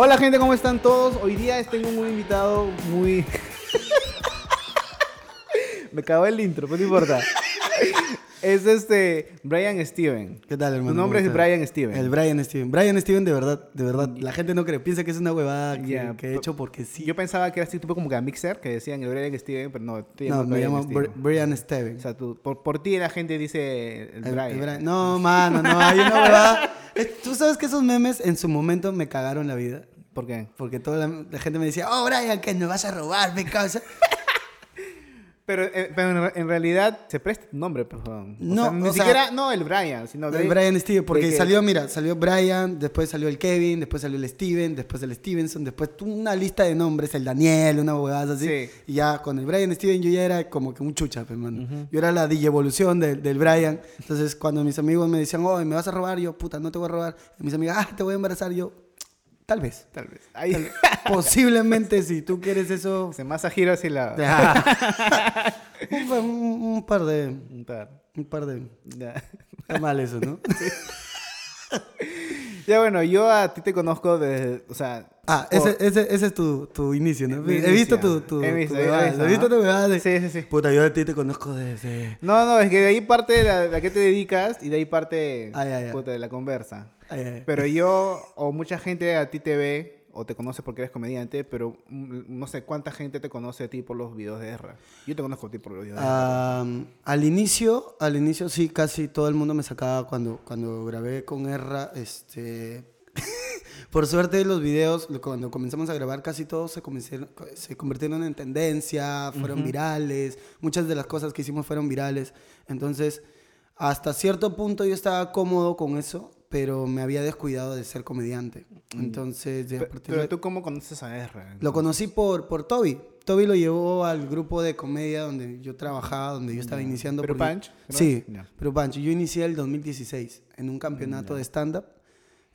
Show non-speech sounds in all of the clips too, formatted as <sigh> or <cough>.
Hola gente, ¿cómo están todos? Hoy día tengo un invitado muy... <laughs> Me acabó el intro, pero no importa. Es este Brian Steven. ¿Qué tal, hermano? Tu nombre ¿Cómo es? Brian Steven. El Brian Steven. Brian Steven, de verdad, de verdad. La gente no cree. Piensa que es una huevada que, Ya, que he hecho porque sí. Yo pensaba que eras tipo como que a Mixer, que decían el Brian Steven, pero no, no, me Brian llamo Steven. Br- Brian Steven. O sea, tú, por, por ti la gente dice el, El- Brian. el Brian. No, mano, no. Hay una huevada. <laughs> Tú sabes que esos memes en su momento me cagaron la vida. ¿Por qué? Porque toda la, la gente me decía, oh, Brian, que nos vas a robar, me causa. <laughs> Pero, eh, pero en, realidad se presta tu nombre, perdón. O No, sea, ni o sea, siquiera, no el Brian, sino El de- Brian Steven, porque de que- salió, mira, salió Brian, después salió el Kevin, después salió el Steven, después el Stevenson, después una lista de nombres, el Daniel, una huevada así. Sí. Y ya con el Brian Steven yo ya era como que un chucha, pues, mano. Yo era la evolución del, del Brian. Entonces, cuando mis amigos me decían, oh, ¿me vas a robar? Yo, puta, no te voy a robar. Y mis amigas, ah, te voy a embarazar. Yo, tal vez. Tal vez. Ahí Tal- Posiblemente, si tú quieres eso. se masa giro así la... <laughs> un, un- un par de. Un par. Un par de. Ya. Está mal eso, ¿no? Ya bueno, yo a ti te conozco desde, o sea... Ah, por- ese, ese, ese es tu, tu inicio, ¿no? Mi He visto tu, tu, He visto, tu he visto, he visto ¿no? tu de- Sí, sí, sí. Puta, yo a ti te conozco desde... No, no, es que de ahí parte la, la que te dedicas y de ahí parte Ah, ya, ya. puta, de la conversa. Ay. Pero yo, o mucha gente a ti te ve, o te conoce porque eres comediante, pero mm, no sé cuánta gente te conoce a ti por los videos de Erra. Yo te conozco a ti por los videos de Erra. Al inicio, al inicio sí, casi todo el mundo me sacaba cuando, cuando grabé con Erra, este... <laughs> Por suerte los videos, cuando comenzamos a grabar, casi todos se, se convirtieron en tendencia, fueron virales, muchas de las cosas que hicimos fueron virales. Entonces, hasta cierto punto yo estaba cómodo con eso, pero me había descuidado de ser comediante. Entonces, de- pero de- tú, ¿cómo conoces a Erra? lo conocí por, por Toby. Toby lo llevó al grupo de comedia donde yo trabajaba, donde yo estaba iniciando. ¿Pero porque- Punch? ¿Pero Sí? Ya. pero Punch. Yo inicié el 2016 en un campeonato de stand-up.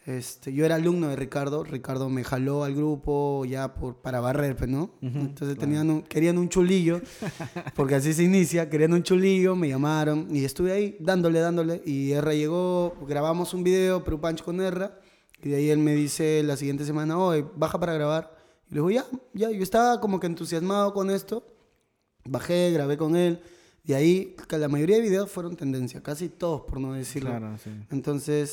Este, yo era alumno de Ricardo. Ricardo me jaló al grupo ya por, para barrer, pues, ¿no? Entonces tenían un- querían un chulillo, <laughs> porque así se inicia. Querían un chulillo, me llamaron y estuve ahí dándole, dándole. Y Erra llegó, grabamos un video, Perú Punch con Erra. Y de ahí él me dice la siguiente semana, oye, baja para grabar. Y le digo, ya, ya. Yo estaba como que entusiasmado con esto. Bajé, grabé con él. Y ahí, que la mayoría de videos fueron tendencia, casi todos, por no decirlo. Claro, sí. Entonces,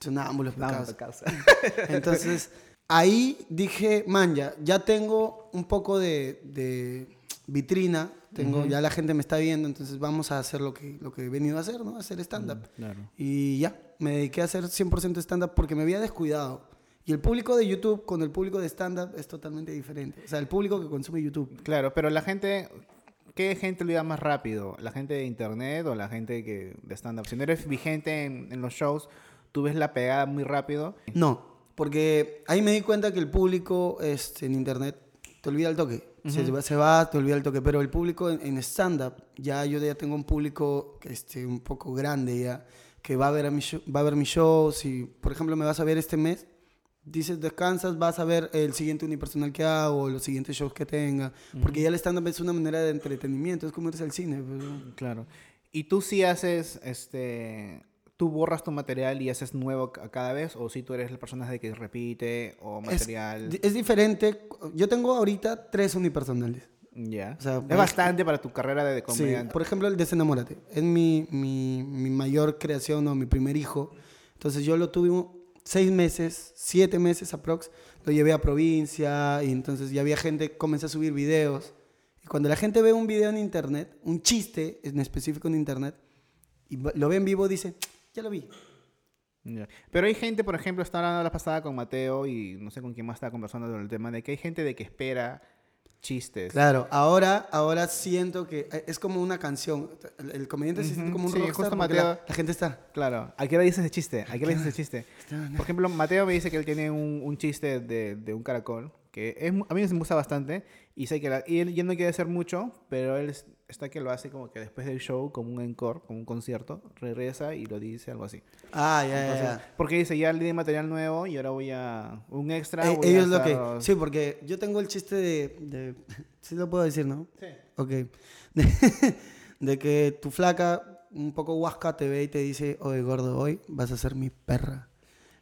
Sonámbulos Sonámbulo, pecados. pecado. Entonces, ahí dije, man, ya, ya tengo un poco de, de vitrina, tengo, ya la gente me está viendo, entonces vamos a hacer lo que, lo que he venido a hacer, ¿no? Hacer stand-up. Claro. Y ya, me dediqué a hacer 100% stand-up porque me había descuidado. Y el público de YouTube con el público de stand-up es totalmente diferente. O sea, el público que consume YouTube. Claro, pero la gente, ¿qué gente lo iba más rápido? ¿La gente de internet o la gente que de stand-up? Si no eres vigente en, en los shows, tú ves la pegada muy rápido. No, porque ahí me di cuenta que el público este, en internet te olvida el toque. se, va, se va, te olvida el toque. Pero el público en, en stand-up, ya yo ya tengo un público este, un poco grande ya, que va a ver a mi show, va a ver mis shows. Y, por ejemplo, me vas a ver este mes. Dices, descansas, vas a ver el siguiente unipersonal que hago, los siguientes shows que tenga. Porque ya el stand-up es una manera de entretenimiento, es como irse al cine. pues, ¿no? Claro. Y tú sí haces, este, tú borras tu material y haces nuevo ca- cada vez, o si tú eres la persona de que repite o Es, material. di- es diferente. Yo tengo ahorita tres unipersonales. Ya. o sea, es bastante para tu carrera de Sí, comediante. por ejemplo, el Desenamórate. Es mi, mi, mi mayor creación o mi primer hijo. Entonces yo lo tuve seis meses, siete meses aprox. Lo llevé a provincia y entonces ya había gente, comencé a subir videos. Y cuando la gente ve un video en internet, un chiste en específico en internet, y lo ve en vivo, dice, ya lo vi. Ya. Pero hay gente, por ejemplo, estaba hablando la pasada con Mateo y no sé con quién más estaba conversando sobre el tema de que hay gente de que espera chistes. Claro, ahora, ahora siento que eh, es como una canción. El, comediante se siente Ujú, como un sí, rockstar justo Mateo- la, la gente está... Claro, ¿a qué hora dices ese chiste? ¿A qué hora dices ese chiste? Por ejemplo, Mateo me dice que él tiene un, un chiste de, de un caracol, que es, a mí me gusta bastante, y sé que la- y él ya no quiere hacer mucho, pero él es- está que lo hace como que después del show, como un encore, como un concierto, regresa y lo dice, algo así. Ah, ya, ya, Entonces, ya. Porque dice, ya le di material nuevo y ahora voy a un extra. Eh, voy a ellos lo que... estar- Sí, porque yo tengo el chiste de... de sí lo puedo decir, ¿no? Sí. Ok. De, <laughs> de que tu flaca, un poco huasca, te ve y te dice, oye, gordo, hoy vas a ser mi perra.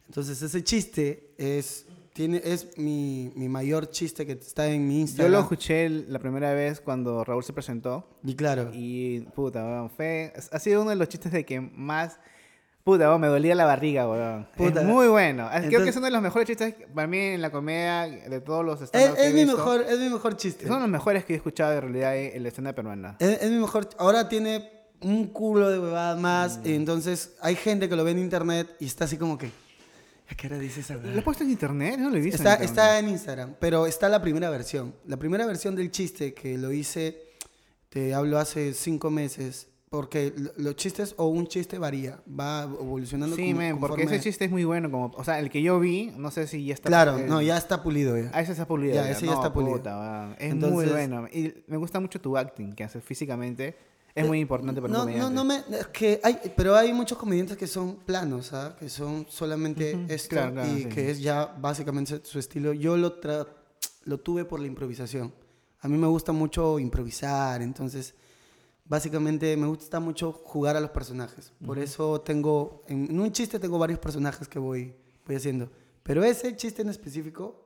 Entonces ese chiste es Tiene, es mi, mi mayor chiste que está en mi Yo Instagram. lo escuché la primera vez cuando Raúl se presentó. Y claro. Y puta, weón, fue, ha sido uno de los chistes de que más. Puta, weón, me dolía la barriga, weón. Puta. Es muy bueno. Es- Creo que es uno de los mejores chistes para mí en la comedia de todos los es, stand es mi mejor, es mi mejor chiste. Son los mejores que he escuchado en realidad en la escena peruana. Es, es mi mejor. Ahora tiene un culo de huevadas más. Y entonces hay gente que lo ve en internet y está así como que. ¿A qué hora dice esa ¿Lo he puesto en internet? No lo he visto. Está, en está en Instagram, pero está la primera versión. La primera versión del chiste que lo hice, te hablo hace cinco meses. Porque lo- los chistes o un chiste varía, va evolucionando. Sí, como- men, porque ese chiste es muy bueno. Como, o sea, el que yo vi, no sé si ya está. Claro, eh, no, ya está pulido ya. Ah, ese está pulido. Ya, ese ya No, está pulido. puta. Es muy Entonces- bueno. Y me gusta mucho tu acting que haces físicamente. Es muy importante para un no, no, comediante. no me, es que hay, pero hay muchos comediantes que son planos, ¿ah? que son solamente Ujú, esto claro, claro, y sí. que es ya básicamente su estilo. Yo lo, tra- lo tuve por la improvisación. A mí me gusta mucho improvisar, entonces básicamente me gusta mucho jugar a los personajes. Por eso tengo, en, en un chiste tengo varios personajes que voy, voy haciendo. Pero ese chiste en específico,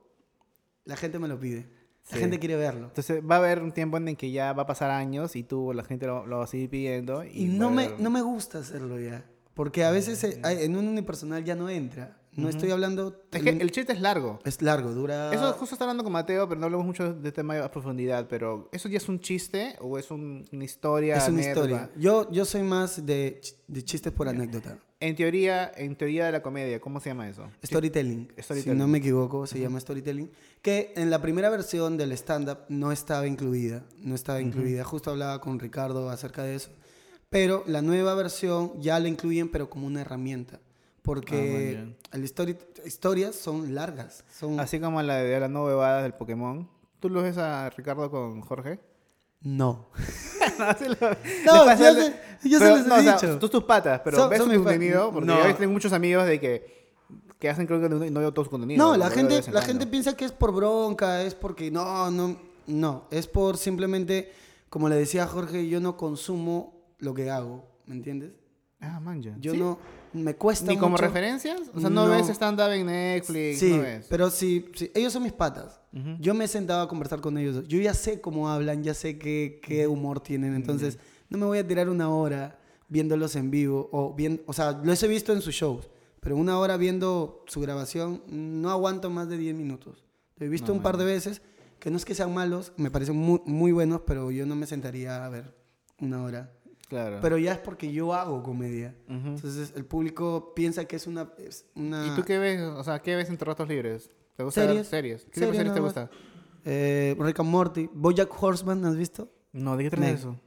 la gente me lo pide. La Sí. gente quiere verlo. Entonces va a haber un tiempo en el que ya va a pasar años y tú, la gente lo, lo va a seguir pidiendo. Y, Y no me, no me gusta hacerlo ya. Porque a veces eh, en un unipersonal ya no entra. No estoy hablando... Es que el chiste es largo. Es largo, dura... Eso justo está hablando con Mateo, pero no hablamos mucho de tema a profundidad. Pero, ¿eso ya es un chiste o es un- una historia? es una anécdota? historia. Yo, yo soy más de, de chistes por anécdota. En teoría, en teoría de la comedia, ¿cómo se llama eso? Storytelling. Storytelling. Si no me equivoco, se llama storytelling. Que en la primera versión del stand-up no estaba incluida. No estaba incluida. Justo hablaba con Ricardo acerca de eso. Pero la nueva versión ya la incluyen, pero como una herramienta. Porque Ah, el story, historias son largas. Son... Así como la de las no bebadas del Pokémon. ¿Tú lo ves a Ricardo con Jorge? No. <laughs> no, yo el- se- yo se les he no, o sea, dicho. tú tus patas, pero Son- ves son pa- contenido. Porque no. yo tengo muchos amigos de que, que hacen creo que no, no veo todo su contenido. No, la gente, la gente piensa que es por bronca, es porque no, no, no, es por simplemente, como le decía Jorge, yo no consumo lo que hago, ¿me entiendes? Ah, man, ya. Yo ¿Sí? no, me cuesta ¿Ni como mucho- referencias? O sea, ¿no, No. ves stand-up en Netflix? Sí, ¿No ves? pero sí, sí, ellos son mis patas. Ujú. Yo me he sentado a conversar con ellos. Yo ya sé cómo hablan, ya sé qué, qué humor tienen. Entonces, no me voy a tirar una hora viéndolos en vivo. O, bien, o sea, los he visto en sus shows. Pero una hora viendo su grabación, no aguanto más de 10 minutos. Lo he visto un par de veces, que no es que sean malos, me parecen muy, muy buenos, pero yo no me sentaría a ver una hora. Claro. Pero ya es porque yo hago comedia. Entonces, el público piensa que es una... es una ¿Y tú qué ves? O sea, ¿qué ves en tus ratos libres? ¿Te gusta ver Series. series? ¿Qué tipo de Series te gusta? Eh, Rick and Morty. Bojack Horseman, ¿has visto? No, ¿de qué trata eso?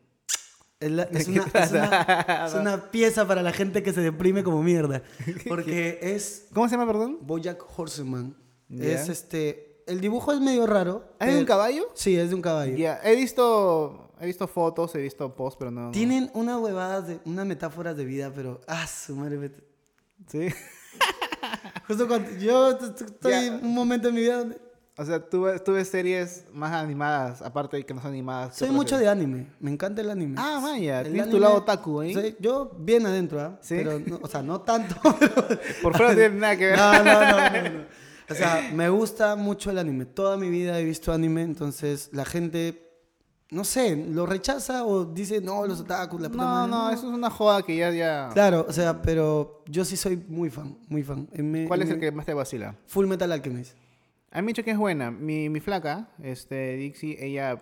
Es, la- <laughs> ¿De es qué una, es, una, es una pieza para la gente que se deprime como mierda. <laughs> Porque es ¿Cómo se llama, perdón? Bojack Horseman. Es este. El dibujo es medio raro. ¿Es de un caballo? Sí, es de un caballo. Ya, he visto, he visto fotos, he visto posts, pero no. no. Tienen unas huevadas, de, unas metáforas de vida, pero. ¡Ah, su madre! vete. Sí. <laughs> Justo cuando. Yo estoy en un momento de mi vida donde. O sea, tú, ves- tú ves series más animadas, aparte de que no son animadas. ¿qué Soy mucho de anime. Me encanta el anime. Ah, vaya, El tienes tu anime- lado otaku. Soy- yo bien adentro, ¿ah? ¿Sí? Pero, no- o sea, no tanto. <laughs> Por fuera no tiene nada que ver. No, no, no, no, no. <laughs> O sea, me gusta mucho el anime. Toda mi vida he visto anime, entonces la gente, no sé, lo rechaza o dice, no, los otakus, la puta No, madre". no, eso es una joda que ya, ya... Claro, o sea, pero yo sí soy muy fan, muy fan. Eh, me- ¿Cuál es me- el que más te vacila? Full Metal Alchemist. A mí dicho que es buena. Mi, mi flaca, este, Dixie, ella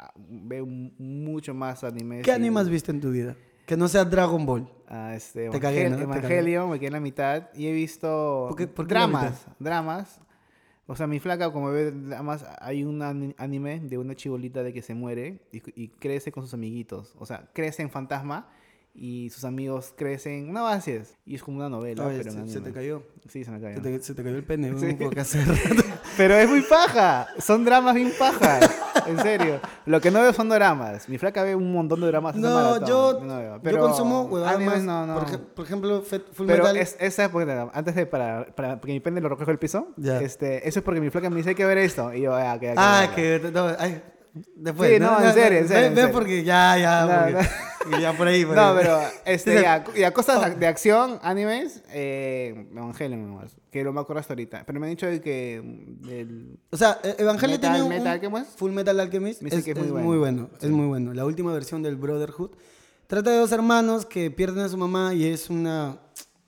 ah, ve mucho más anime. ¿Qué anime has visto en tu vida? Que no sea Dragon Ball. Ah, este, Te cagué, Evangel- ¿no? Te Evangelio, me quedé en la mitad. Y he visto ¿Por qué- por qué la dramas, dramas. O sea, mi flaca, como ve dramas, hay un ani- anime de una chibolita de que se muere y, y crece con sus amiguitos. O sea, crece en fantasma y sus amigos crecen. Una base es. Y es como una novela, Oye, pero se, se te cayó. Sí, se me cayó. Se te, se te cayó el pene, Sí. un poco hacer. <laughs> Pero es muy paja. Son dramas bien pajas. En serio. Lo que no veo son dramas. Mi flaca ve un montón de dramas. No, yo, No veo. yo Pero consumo huevadas más. no, no. Por, ej- por ejemplo, Full Pero Metal. es, esa es porque, antes de para, para que mi pene lo recoja el piso, Ya. este, eso es porque mi flaca me dice hay que ver esto. Y yo, ah, ok, ok, Ah, ok. que. No, ay, después. Sí, no, en serio, en serio, Ve, porque ya, ya. No, porque- no. Ya por ahí, <laughs> por No, ahí. pero este, ya, <laughs> ya cosas de acción, animes, eh, Evangelion nomás, que lo me acuerdo hasta ahorita. Pero me han dicho que del- O sea, eh, Evangelion tiene un, Metal un- Alchemist. Full Metal Alchemist. Me Es, que es es muy muy bueno. bueno. Es muy bueno. La última versión del Brotherhood trata de dos hermanos que pierden a su mamá y es una,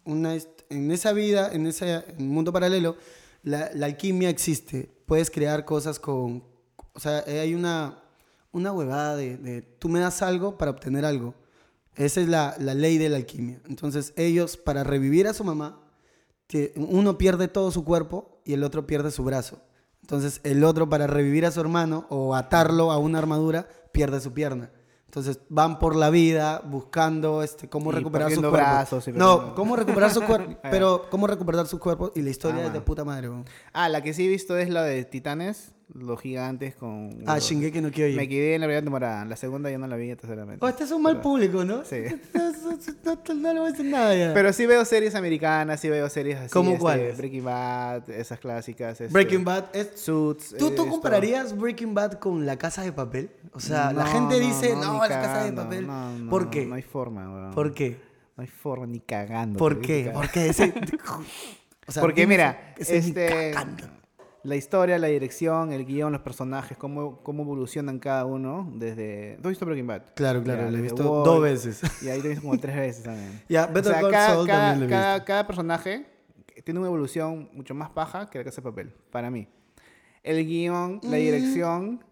una en esa vida, en ese mundo paralelo, la, la alquimia existe. Puedes crear cosas con, o sea, eh, hay una una huevada de, de tú me das algo para obtener algo. Esa es la, la ley de la alquimia. Entonces ellos, para revivir a su mamá, que uno pierde todo su cuerpo y el otro pierde su brazo. Entonces el otro, para revivir a su hermano o atarlo a una armadura, pierde su pierna. Entonces van por la vida buscando este, cómo Y recuperar su perdiendo cuerpo. brazos y no, cómo recuperar su cuerpo, <laughs> pero cómo recuperar su cuerpo y la historia Ah, es de puta madre. Ah, la que sí he visto es la de Titanes, los gigantes con... Ah, los- Shingeki no Kyojin. Me quedé en la primera temporada, la segunda ya no la vi, tercera Oh, este es un mal público, ¿no? Sí. <laughs> No, no- no le voy a decir nada ya. Pero sí veo series americanas, sí veo series así. ¿Cómo este, cuáles? Breaking Bad, esas clásicas. este, Breaking Bad es... Suits. ¿Tú, eh, ¿Tú esto. compararías Breaking Bad con La Casa de Papel? O sea, la gente no, dice, no, La Casa de Papel. ¿Por qué? No hay forma, weón. ¿Por qué? No hay forma ni cagando. ¿Por qué? Porque ese... <laughs> <laughs> o sea, Porque mira, ni este, cagando. La historia, la dirección, el guion, los personajes, cómo, cómo evolucionan cada uno desde... ¿Tú has visto Breaking Bad? Claro, claro, Ya, lo he visto dos veces. Y ahí lo he visto como tres veces también. <laughs> Ya, O Better sea, Call cada, Saul cada- también lo he cada- visto. cada personaje tiene una evolución mucho más paja que la casa de papel, para mí. El guion, la dirección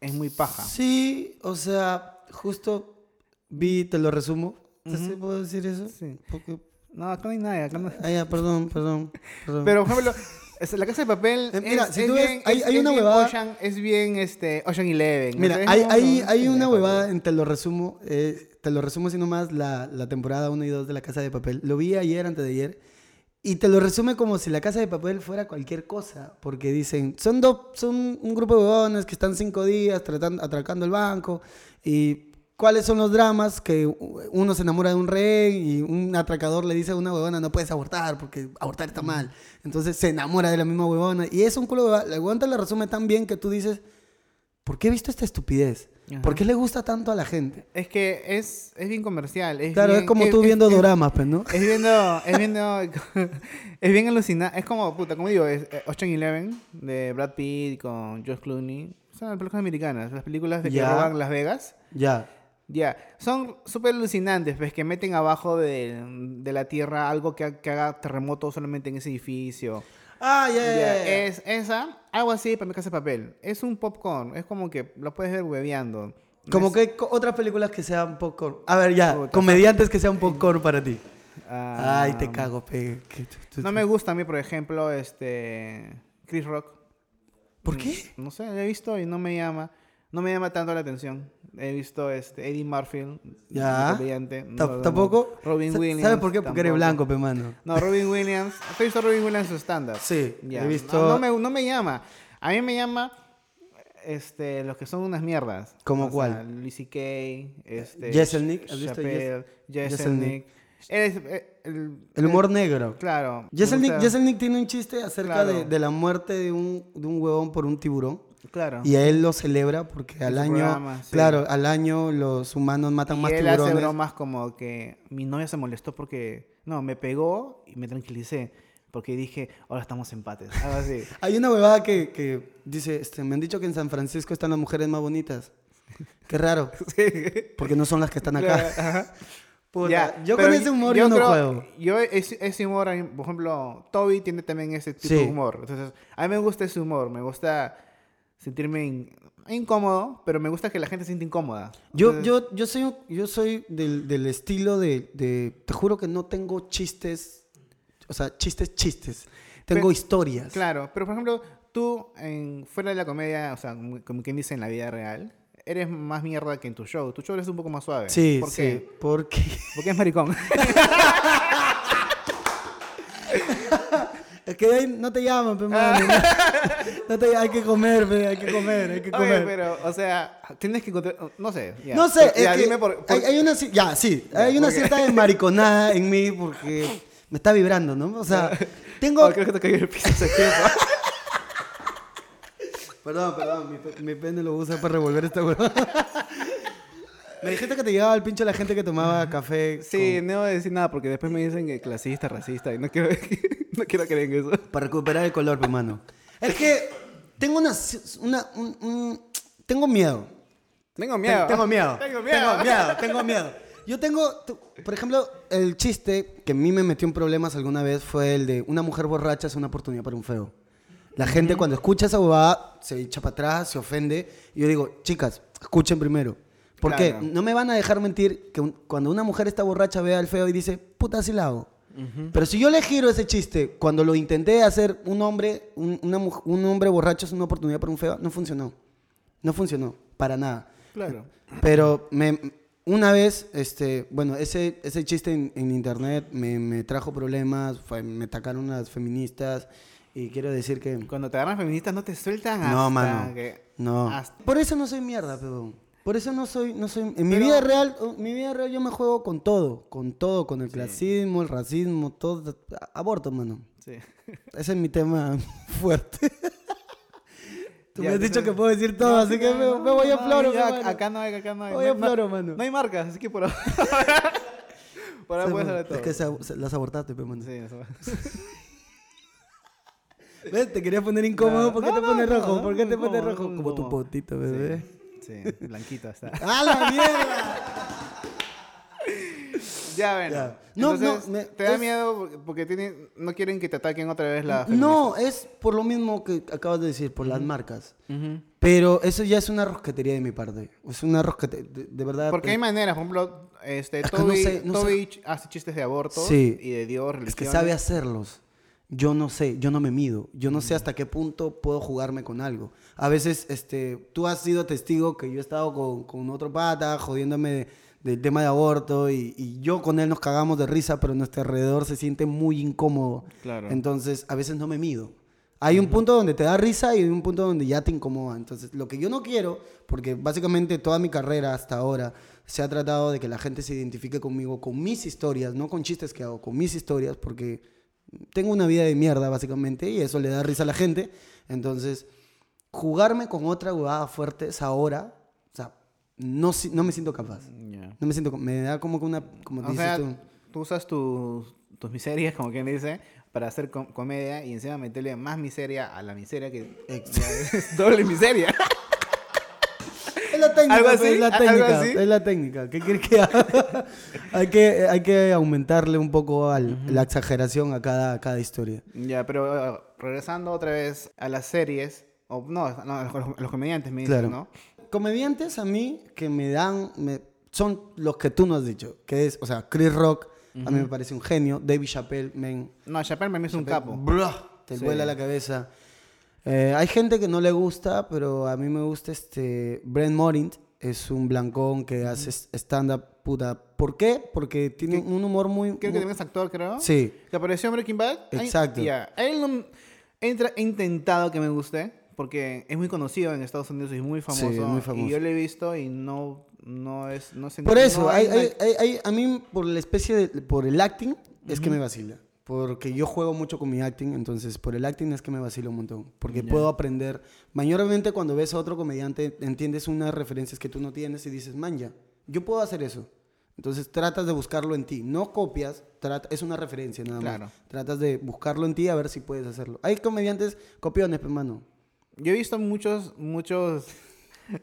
es muy paja. Sí, o sea, justo vi, te lo resumo. ¿Te Ujú. puedo decir eso? Sí. Porque... No, acá no hay nada. Acá no... Ah, ya, perdón, perdón. <laughs> perdón. Pero, por ejemplo, <laughs> es- la casa de papel Eh, mira, es, si es tú ves, bien, hay- es- hay una huevada- Ocean, es bien este, Ocean Eleven. Mira, o sea, es hay, hay, hay una huevada, te lo resumo, eh, te lo resumo así nomás, la, la temporada 1 y 2 de La Casa de Papel. Lo vi ayer, antes de ayer, y te lo resume como si La Casa de Papel fuera cualquier cosa, porque dicen, son, dos son un grupo de huevones que están cinco días tratando, atracando el banco, y cuáles son los dramas, que uno se enamora de un rey y un atracador le dice a una huevona, no puedes abortar porque abortar está mal. Entonces se enamora de la misma huevona, y es un culo de. La huevona te la resume tan bien que tú dices, ¿por qué he visto esta estupidez? Ajá. ¿Por qué le gusta tanto a la gente? Es que es, es bien comercial. Es Claro, bien- es como tú es- viendo es- doramas, pues, ¿no? Es viendo, es viendo, <laughs> es bien alucinante. Es como, puta, como digo, es eh, Ocean Eleven de Brad Pitt con George Clooney. Son las películas americanas, las películas de que Ya. roban Las Vegas. Ya. Ya, son súper alucinantes, pues que meten abajo de, de la tierra algo que, que haga terremoto solamente en ese edificio. Ah, ya, ya. Es esa, algo así para mi casa de papel. Es un popcorn, es como que lo puedes ver hueveando. Como es- que otras películas que sean popcorn. A ver, ya, comediantes que sean popcorn para ti. ah, Ay, te cago, pe. No me gusta a mí, por ejemplo, este Chris Rock. ¿Por qué? No sé, lo he visto y no me llama. No me llama tanto la atención. He visto este Eddie Murphy, Ya. no- ¿Tampoco? Robin Williams. ¿Sabes por qué? Porque eres blanco, pe, mano. No, Robin Williams. <laughs> ¿Has visto Robin Williams su stand-up? Sí, Ya. he visto... No, no me, no me llama. A mí me llama este, los que son unas mierdas. ¿Cómo O sea, cuál? Louis C.K., este, Jeselnik, ¿has visto Chappelle, eh, el, El humor negro. Claro. gusta- Jeselnik tiene un chiste acerca Claro. de, de la muerte de un, de un huevón por un tiburón. Claro. Y él lo celebra porque al año, programa, sí. claro, al año los humanos matan Y más él hace tiburones. bromas como que mi novia se molestó porque... No, me pegó y me tranquilicé. Porque dije, ahora estamos empates. Algo así. <laughs> Hay una huevada que, que dice, este, me han dicho que en San Francisco están las mujeres más bonitas. <laughs> Qué raro, <laughs> porque no son las que están acá. Ajá. Puta, Ya, yo con ese humor yo, no creo- juego. Yo ese, ese humor, por ejemplo, Toby tiene también ese tipo Sí. de humor. Entonces, a mí me gusta ese humor. Me gusta sentirme in- incómodo, pero me gusta que la gente se sienta incómoda. Yo, Entonces, yo, yo soy, yo soy del, del estilo de, de- Te juro que no tengo chistes. O sea, chistes, chistes. Tengo Pero- historias. Claro, pero por ejemplo, tú, en, fuera de la comedia, o sea, como, quien dice en la vida real, eres más mierda que en tu show. Tu show es un poco más suave. Sí, ¿Por sí. qué? Porque. Porque es maricón. <laughs> <laughs> Es que ahí no te llaman, pe, mano. <laughs> No te- hay que comer, pe, hay que comer, hay que Oye, comer. pero, o sea, tienes que encontrar... No sé. ya. No sé, Ya, es que dime por- por- Hay, hay una, ya, sí, Ya, hay una cierta mariconada en mí porque me está vibrando, ¿no? O sea, tengo... Oh, creo que te cayó el piso tiempo. <laughs> Perdón, perdón, mi, mi pene lo usa para revolver esta huevada. <laughs> Me dijiste que te llegaba al pincho la gente que tomaba café. Sí, no voy a decir nada porque después me dicen que clasista, racista y no quiero, no quiero creer en eso. Para recuperar el color, hermano. Es que tengo una, una un- un- tengo miedo. Tengo miedo. Tengo miedo. Tengo miedo. Tengo miedo, <laughs> tengo miedo. Yo tengo, por ejemplo, el chiste que a mí me metió en problemas alguna vez fue el de una mujer borracha es una oportunidad para un feo. La gente cuando escucha esa bobada se echa para atrás, se ofende. Y yo digo, chicas, escuchen primero. Porque Claro. no me van a dejar mentir que un- cuando una mujer está borracha ve al feo y dice, puta, así la hago. Pero si yo le giro ese chiste, cuando lo intenté hacer un hombre, un, una un hombre borracho es una oportunidad para un feo, no funcionó. No funcionó, para nada. Claro. Pero me, una vez, este, bueno, ese, ese chiste en, en internet me, me trajo problemas, fue- me atacaron las feministas y quiero decir que... Cuando te agarran feministas no te sueltan hasta No, mano. que- No. hasta- Por eso no soy mierda, pero... Por eso no soy, no soy... En mi vida real, mi vida real yo me juego con todo, con todo, con el clasismo, el racismo, todo. Aborto, mano. Sí. Ese es mi tema <laughs> fuerte. <laughs> Tú Ya, me has dicho que puedo decir todo, No, así sí, que me, voy a floro, mano. acá no hay, acá no hay. Voy a floro, mano. No hay marcas, así que por ahora. <laughs> por ahora puedes hacer todo. Es que se- se- las abortaste, pe, mano. Sí, eso. ¿Ves? Te quería poner incómodo. ¿Por qué te pones rojo? ¿Por qué te pones rojo? Como tu potito, bebé. Sí, <laughs> blanquito está. ¡A la mierda! Ya, bueno. Ya. No, Entonces, no, me- ¿Te da es- miedo porque- tienen, no quieren que te ataquen otra vez la No, es por lo mismo que acabas de decir, por las marcas. Pero eso ya es una rosquetería de mi parte. Es una rosquetería, de, de verdad. Porque eh, hay maneras, por ejemplo, este, Es que no Toby, sé, no sé. Toby hace chistes de aborto Sí. y de Dios, Es que sabe hacerlos. Yo no sé, yo no me mido. Yo no sé hasta qué punto puedo jugarme con algo. A veces, este, tú has sido testigo que yo he estado con, con otro pata jodiéndome de- del tema de aborto y, y yo con él nos cagamos de risa, pero nuestro alrededor se siente muy incómodo. Claro. Entonces, a veces no me mido. Hay un punto donde te da risa y hay un punto donde ya te incomoda. Entonces, lo que yo no quiero, porque básicamente toda mi carrera hasta ahora se ha tratado de que la gente se identifique conmigo, con mis historias, no con chistes que hago, con mis historias, porque tengo una vida de mierda básicamente y eso le da risa a la gente. Entonces, jugarme con otra huevada fuerte es ahora, o sea, no, no me siento capaz. Ya. No me siento, me da como que una, como O dices sea, tú. tú usas tus, tus miserias, como quien dice, para hacer com- comedia y encima meterle más miseria a la miseria que es <laughs> doble miseria. <laughs> Es la técnica, ¿Algo pues, así? es la ¿Algo técnica, así? es la técnica. ¿Qué quieres que haga? <laughs> hay, que, hay que aumentarle un poco al- la exageración a cada, a cada historia. ya, pero uh, regresando otra vez a las series, o no, no, a los, a los comediantes me dicen, Claro. ¿no? Comediantes a mí que me dan, me- son los que tú no has dicho, que es, o sea, Chris Rock, a mí me parece un genio, David Chappelle, men, No, Chappelle me hizo un capo. Blah, te Sí. vuela la cabeza. Eh, hay gente que no le gusta, pero a mí me gusta este Brent Morint. Es un blancón que hace stand-up puta. ¿Por qué? Porque tiene un humor muy... Creo que muy- también es actor, creo. Sí. Que apareció en Breaking Bad. Ay, Exacto. Ya. A él no- he, tra- he intentado que me guste, porque es muy conocido en Estados Unidos y es muy famoso. Sí, muy famoso. Y yo lo he visto y no, no es... No se- Por eso, no hay- hay- hay- a mí por la especie de... Por el acting es que me vacila. Porque yo juego mucho con mi acting, entonces por el acting es que me vacila un montón. Porque puedo aprender. Mayormente cuando ves a otro comediante, entiendes unas referencias que tú no tienes y dices, man, ya, yo puedo hacer eso. Entonces tratas de buscarlo en ti. No copias, trata- es una referencia nada más. Claro. Tratas de buscarlo en ti a ver si puedes hacerlo. Hay comediantes copiones, hermano. Yo he visto muchos, muchos... <laughs>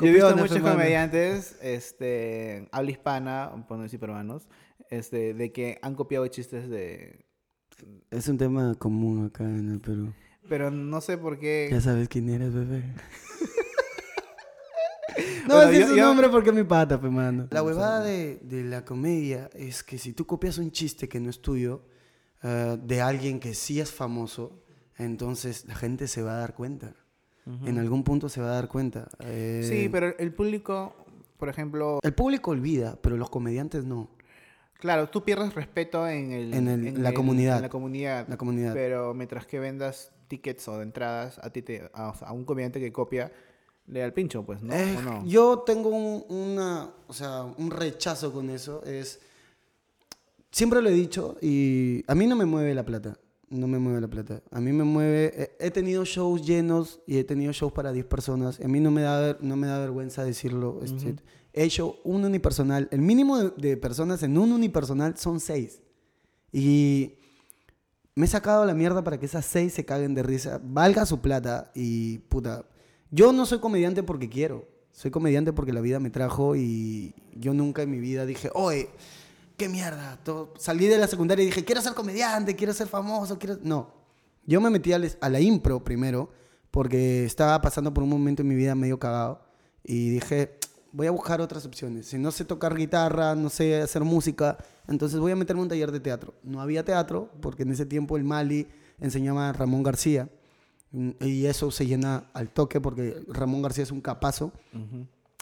Yo he visto Copiones, muchos comediantes, este, habla hispana, por no decir peruanos, este, de que han copiado chistes de... Es un tema común acá en el Perú. Pero no sé por qué... Ya sabes quién eres, bebé. <laughs> no, Bueno, es su yo- nombre porque es mi pata, pe, mano. La huevada de, de la comedia es que si tú copias un chiste que no es tuyo, eh, de alguien que sí es famoso, entonces la gente se va a dar cuenta. En algún punto se va a dar cuenta. Eh, Sí, pero el público, por ejemplo, El público olvida, pero los comediantes no. Claro, tú pierdes respeto en, el, En el- la comunidad. en la comunidad. La comunidad. Pero mientras que vendas tickets o de entradas a ti te, a, a un comediante que copia, le da el pincho, pues, ¿no? Eh, ¿O no? Yo tengo un, una, o sea, un rechazo con eso. Es, siempre lo he dicho y a mí no me mueve la plata. no me mueve la plata. A mí me mueve... He, tenido shows llenos y he tenido shows para 10 personas. A mí no me da, no me da vergüenza decirlo. este, hecho un unipersonal. El mínimo de, personas en un unipersonal son 6. Y me he sacado la mierda para que esas 6 se caguen de risa. Valga su plata y puta. Yo no soy comediante porque quiero. Soy comediante porque la vida me trajo y yo nunca en mi vida dije, oye, qué mierda. Todo- Salí de la secundaria y dije, quiero ser comediante, quiero ser famoso, quiero... No. Yo me metí a la impro primero porque estaba pasando por un momento en mi vida medio cagado y dije, voy a buscar otras opciones. Si no sé tocar guitarra, no sé hacer música, entonces voy a meterme a un taller de teatro. No había teatro porque en ese tiempo el Mali enseñaba a Ramón García mm, y eso se llena al toque porque Ramón García es un capazo.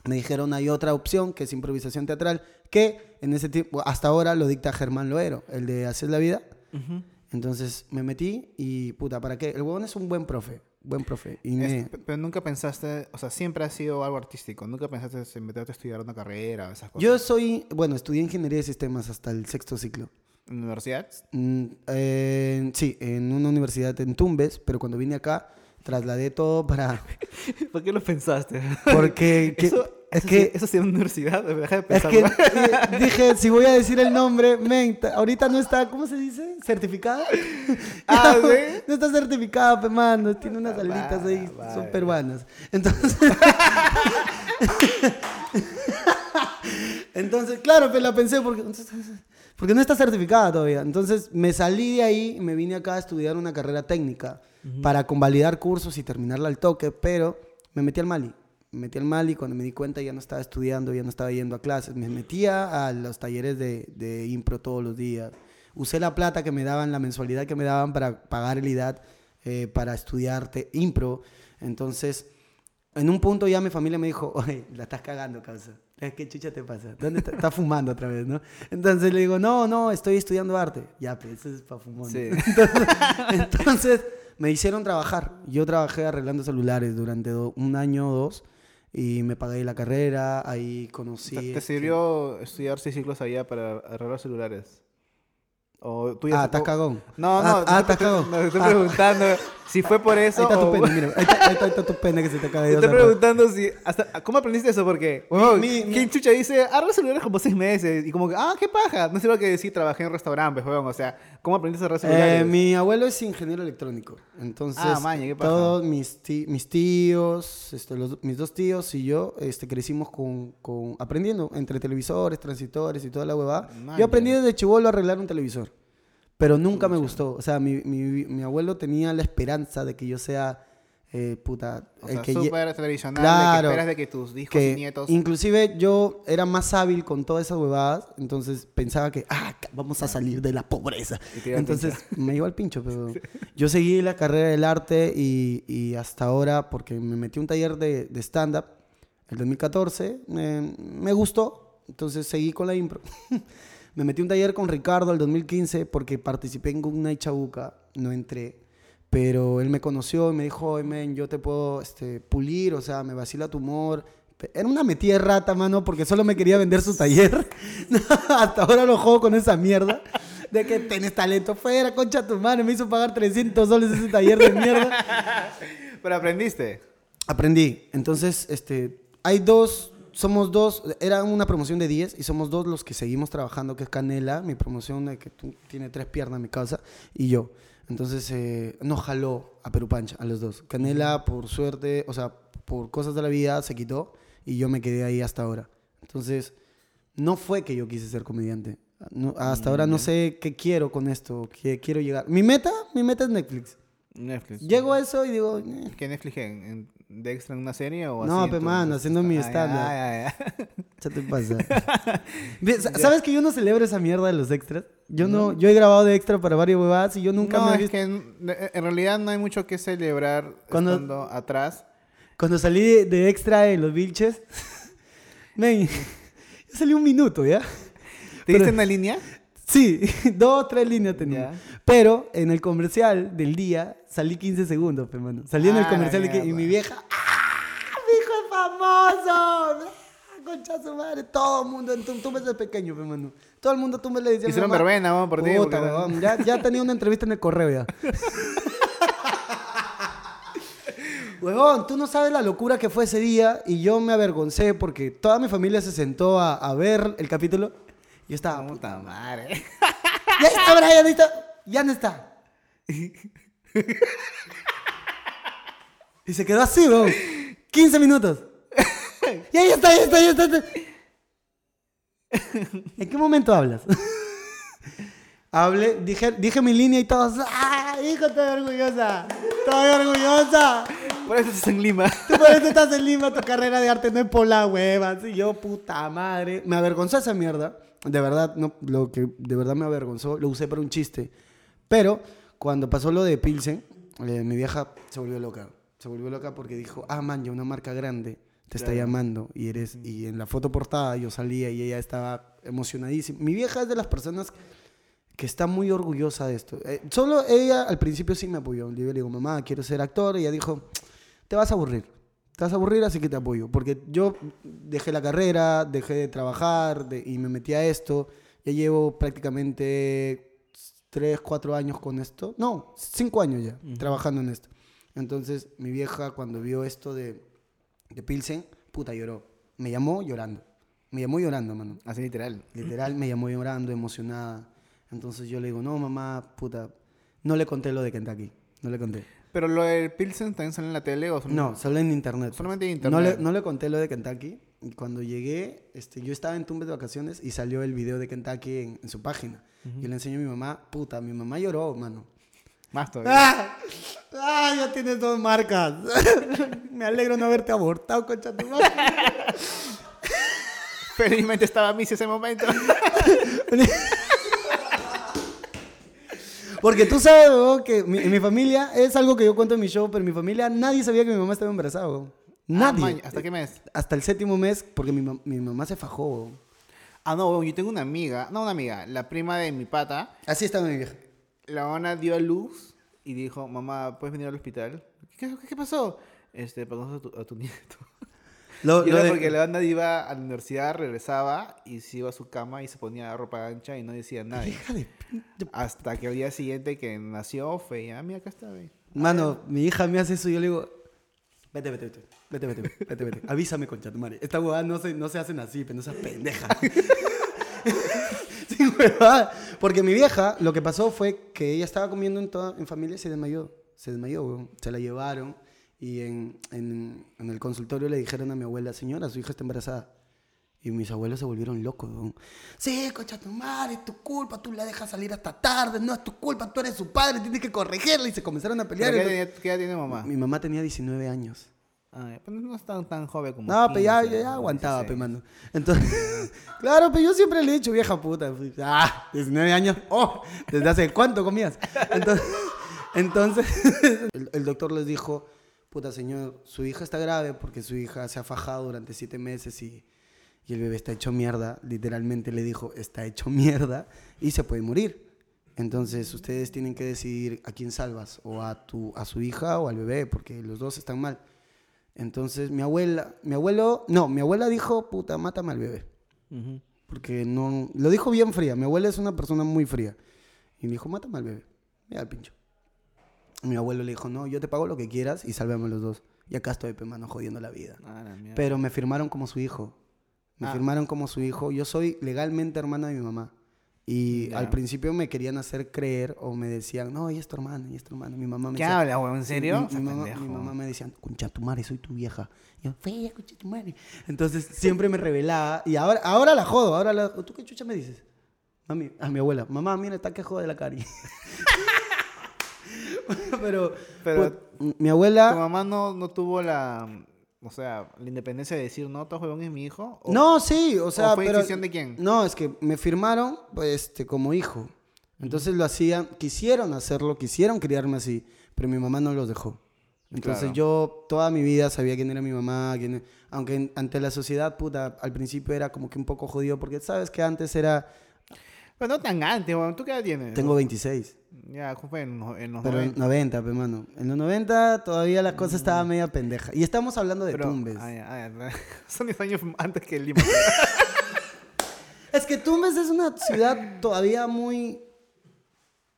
Me dijeron hay otra opción que es improvisación teatral que en ese tiempo hasta ahora lo dicta Germán Loero, el de Hacer la vida. Entonces me metí y puta, ¿para qué? El huevón es un buen profe, buen profe. Y me- Es- pe- pero nunca pensaste, o sea, siempre ha sido algo artístico. Nunca pensaste en meterte a estudiar una carrera o esas cosas. yo soy, bueno, estudié ingeniería de sistemas hasta el sexto ciclo. ¿En universidad? Mm, eh, sí, en una universidad en Tumbes, pero cuando vine acá trasladé todo para... <laughs> ¿Por qué lo pensaste? Porque <laughs> que- eso, es eso que... sí- eso sí en una universidad, deja de Es pensar. que dije, si voy a decir el nombre, men, ta- ahorita no está, ¿cómo se dice? ¿Certificada? Ah, <laughs> no, ¿sí? no está certificada, pe mano, tiene unas Ah, alitas ahí, vaya, son peruanas. Entonces, <laughs> entonces claro, pues la pensé porque, porque no está certificada todavía. Entonces me salí de ahí y me vine acá a estudiar una carrera técnica para convalidar cursos y terminarla al toque, pero me metí al Mali. Me metí al Mali cuando me di cuenta ya no estaba estudiando, ya no estaba yendo a clases. Me metía a los talleres de, de impro todos los días. Usé la plata que me daban, la mensualidad que me daban para pagar el IDAT, eh, para estudiarte impro. Entonces, en un punto ya mi familia me dijo, oye, la estás cagando, causa. ¿Qué chucha te pasa? ¿Dónde está? Estás fumando otra vez, ¿no? Entonces le digo, no, no, estoy estudiando arte. Ya, pues, eso es para fumón. Sí. <laughs> Entonces, entonces, me hicieron trabajar. Yo trabajé arreglando celulares durante un año o dos y me pagué la carrera, ahí conocí... ¿Te, este, sirvió estudiar seis ciclos allá para arreglar celulares? ¿O tú ya Ah, estás cagón. No, no, Ah, ah, no, estás te- cagón. no, estoy Ah. preguntando si fue por eso Ahí está tu pene, mira. Ahí está, ahí está- tu pene que se te acaba de Te estoy preguntando si... Hasta, ¿Cómo aprendiste eso? Porque... mi- mi- ¿Quién chucha dice? Arregla celulares como seis meses. Y como que, ah, qué paja. No sé lo que decir, trabajé en restaurantes, huevón. O sea, ¿cómo aprendiste a arreglar celulares? Eh, mi abuelo es ingeniero electrónico. Entonces, Ah, maña, qué paja. todos mis, ti- mis tíos, este, los- mis dos tíos y yo este, crecimos con, con- aprendiendo entre televisores, transitores y toda la huevada. Maña. Yo aprendí desde chivolo a arreglar un televisor. Pero nunca me gustó. O sea, mi, mi- mi abuelo tenía la esperanza de que yo sea, eh, puta, O el sea, que súper tradicional, Claro. de que esperas de que tus hijos que y nietos... inclusive yo era más hábil con todas esas huevadas, entonces pensaba que, ah, vamos a salir de la pobreza. Entonces me iba al pincho, <laughs> pero yo seguí la carrera del arte y, y hasta ahora, porque me metí a un taller de, de stand-up el 2014, me, me gustó, entonces seguí con la impro. <laughs> me metí un taller con Ricardo el 2015 porque participé en Good Night Chabuca, no entré. Pero él me conoció y me dijo, "Oye, men, yo te puedo este, pulir, o sea, me vacila tu humor. Era una metida de rata, mano, porque solo me quería vender su taller. <laughs> Hasta ahora lo juego con esa mierda. De que tenés talento fuera, concha tu madre. Me hizo pagar 300 soles ese taller de mierda. <laughs> Pero aprendiste. Aprendí. Entonces, este, hay dos, somos dos, era una promoción de 10 y somos dos los que seguimos trabajando, que es Canela, mi promoción de que tú, tiene tres piernas, mi causa, y yo. Entonces, eh, nos jaló a Perú Pancha, a los dos. Canela, por suerte, o sea, por cosas de la vida, se quitó y yo me quedé ahí hasta ahora. Entonces, no fue que yo quise ser comediante. No- hasta ahora no sé qué quiero con esto, qué quiero llegar. Mi meta, mi meta es Netflix. Netflix. Llego a eso y digo, eh, ¿Qué Netflix en, en- de extra en una serie o No, así? en pe, mano, haciendo mi Ah, ya, ya, ya. ¿Qué te pasa? <laughs> ¿Sabes que yo no celebro esa mierda de los extras? Yo no, yo he grabado de extra para varias huevadas y yo nunca no, me he es visto. que en, en realidad no hay mucho que celebrar Cuando- estando atrás. Cuando salí de, de extra en los Vilches, <laughs> men, <laughs> yo salí un minuto, ¿ya? ¿Te diste en la línea? Sí, <laughs> dos, tres líneas tenía. Ya. Pero en el comercial del día salí 15 segundos, mano. Salí en el Ah, comercial y mi vieja, ¡ah! ¡Mi hijo es famoso! ¡Ah, Concha su madre, todo el mundo, en tu, tú ves de pequeño, pe, mano. Todo el mundo tumbe le decía. Hicieron verbena, weón, por ti. Porque- ya, ya tenía una entrevista en el correo ya. <laughs> Huevón, tú no sabes la locura que fue ese día y yo me avergoncé porque toda mi familia se sentó a, a ver el capítulo yo estaba, Puta madre. <laughs> ya está, Brian, ahí está. Ya no está. y se quedó así, weón. 15 minutos. <laughs> ya, ya está, ya está, ya está. ya está. ¿En qué momento hablas? Hablé, dije, dije mi línea y todos, ¡ah, hijo, estoy orgullosa! ¡Estoy orgullosa! Por eso estás en Lima. Tú por eso estás en Lima, tu carrera de arte no es por la hueva. Y yo, puta madre. Me avergonzó esa mierda. De verdad, no, lo que de verdad me avergonzó, lo usé para un chiste. Pero cuando pasó lo de Pilsen, eh, mi vieja se volvió loca. Se volvió loca porque dijo, ah, man, ya una marca grande te está llamando. Y, eres, y en la foto portada yo salía y ella estaba emocionadísima. Mi vieja es de las personas que está muy orgullosa de esto. Eh, solo ella al principio sí me apoyó. Yo le digo, mamá, quiero ser actor. Y ella dijo, te vas a aburrir. Te vas a aburrir, así que te apoyo. Porque yo dejé la carrera, dejé de trabajar de- y me metí a esto. Ya llevo prácticamente 3, 4 años con esto. No, 5 años ya trabajando en esto. Entonces, mi vieja, cuando vio esto de, de Pilsen, puta, lloró. Me llamó llorando. Me llamó llorando, mano. Así literal. Literal, me llamó llorando, emocionada. Entonces yo le digo, no, mamá, puta, no le conté lo de Kentucky. No le conté. Pero lo del Pilsen también sale en la tele o No, solo en internet. Solamente en No le, internet. no le conté lo de Kentucky. Y cuando llegué, este, yo estaba en Tumbes de vacaciones y salió el video de Kentucky en, en su página. Yo le enseño a mi mamá, puta, mi mamá lloró, mano. Más <laughs> todavía. ¡Ah! ¡Ah! Ya tienes dos marcas. <laughs> Me alegro no haberte abortado, concha tu madre. <laughs> Felizmente estaba Missy ese momento. Porque tú sabes, weón, que mi, en mi familia, es algo que yo cuento en mi show, pero en mi familia nadie sabía que mi mamá estaba embarazada, weón. Nadie. Ah, man, ¿Hasta qué mes? Hasta el séptimo mes, porque mi, mi mamá se fajó, weón. Ah, no, weón, yo tengo una amiga. No, una amiga. La prima de mi pata. Así estaba mi vieja. La ona dio a luz y dijo, mamá, ¿puedes venir al hospital? ¿Qué, qué pasó? Este, a tu, a tu nieto. Lo, Y lo era de- porque la onda iba a la universidad, regresaba y se iba a su cama y se ponía ropa ancha y no decía nada. De Hasta que al día siguiente que nació fue, ya, mira, acá está, ve. Mano, mi hija me hace eso y yo le digo, vete, vete, vete, vete, vete, vete, vete, vete. Avísame, concha tu madre. Esta huevada no se, no se hacen así, pero no seas pendeja. <laughs> sí, huevada. Porque mi vieja, lo que pasó fue que ella estaba comiendo en, toda, en familia y se desmayó. Se desmayó, weón. Se la llevaron y en, en, en el consultorio le dijeron a mi abuela, señora, su hija está embarazada. Y mis abuelos se volvieron locos, weón. Sí, concha tu madre, es tu culpa, tú la dejas salir hasta tarde, no es tu culpa, tú eres su padre, tienes que corregirla. Y se comenzaron a pelear. ¿Pero ¿Qué, tenía- edad tiene mamá? mi mamá tenía 19 años. Ah, ya, pero no es tan, tan joven como No, pero ya, 15, ya, ya aguantaba, 16. pe, mano. Entonces, <laughs> claro, pero yo siempre le he dicho, vieja puta. pues, Ah, 19 años. Oh, ¿desde hace cuánto comías? Entonces, <laughs> entonces <laughs> el, el doctor les dijo, puta señor, su hija está grave porque su hija se ha fajado durante siete meses y, y el bebé está hecho mierda. Literalmente le dijo, está hecho mierda y se puede morir. Entonces, ustedes tienen que decidir a quién salvas, o a, tu, a su hija o al bebé, porque los dos están mal. Entonces mi abuela, mi abuelo, no, mi abuela dijo, puta, mátame al bebé. Porque no, lo dijo bien fría. Mi abuela es una persona muy fría. Y me dijo, mátame al bebé. Mira al pincho. Mi abuelo le dijo, no, yo te pago lo que quieras y sálvame los dos. Y acá estoy, pe, mano, jodiendo la vida. Ah, la. Pero me firmaron como su hijo. Me Ah. firmaron como su hijo. Yo soy legalmente hermana de mi mamá. Y al principio me querían hacer creer o me decían, no, ella es tu hermana, ella es tu hermana. Mi mamá me ¿Qué decía, hablas, weón? ¿En serio? mi, mamá, pendejo. mi mamá me decía, concha tu madre, soy tu vieja. Y yo, fea, concha tu madre. Entonces siempre me revelaba. Y ahora, ahora la jodo. Ahora la, ¿Tú qué chucha me dices? Mami, a mi abuela. Mamá, mira, está que jode la cari. <laughs> <laughs> pero, Pero- put- mi ¿Tu abuela... mamá no, no tuvo la, o sea, la independencia de decir, no, tu huevón es mi hijo? ¿O- No, sí, o sea, fue pero- decisión de quién? No, es que me firmaron pues, este, como hijo. Entonces lo hacían, quisieron hacerlo, quisieron criarme así, pero mi mamá no los dejó. Entonces Claro. yo toda mi vida sabía quién era mi mamá, quién, aunque en- ante la sociedad, puta, al principio era como que un poco jodido, porque sabes que antes era, Pero no tan antes, weón. ¿Tú qué edad tienes? tengo 26, Ya, fue en, los- en los pero en 90. 90, pe, mano. En los 90 todavía la cosa estaba media pendeja. Y estamos hablando de Pero- tumbes. ah, ya, ah, ya. Son 10 años antes que Lima. <laughs> Es que Tumbes es una ciudad todavía muy,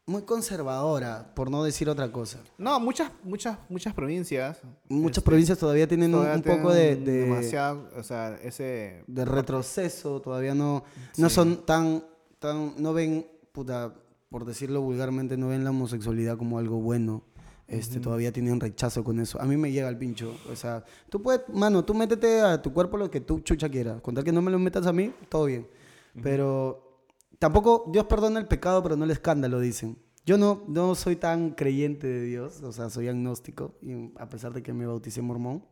muy conservadora, por no decir otra cosa. No, muchas, muchas, muchas provincias. Muchas este, provincias todavía tienen un- todavía un, poco de, de- Demasiado, o sea, ese... de retroceso, todavía no, no son tan, tan, no ven, puta, por decirlo vulgarmente, no ven la homosexualidad como algo bueno. Este, Todavía tienen rechazo con eso. A mí me llega el pincho. O sea, tú puedes, mano, tú métete a tu cuerpo lo que tú chucha quieras. Con tal que no me lo metas a mí, todo bien. Pero tampoco, Dios perdona el pecado, pero no el escándalo, dicen. Yo no, no soy tan creyente de Dios, o sea, soy agnóstico, y a pesar de que me bauticé mormón,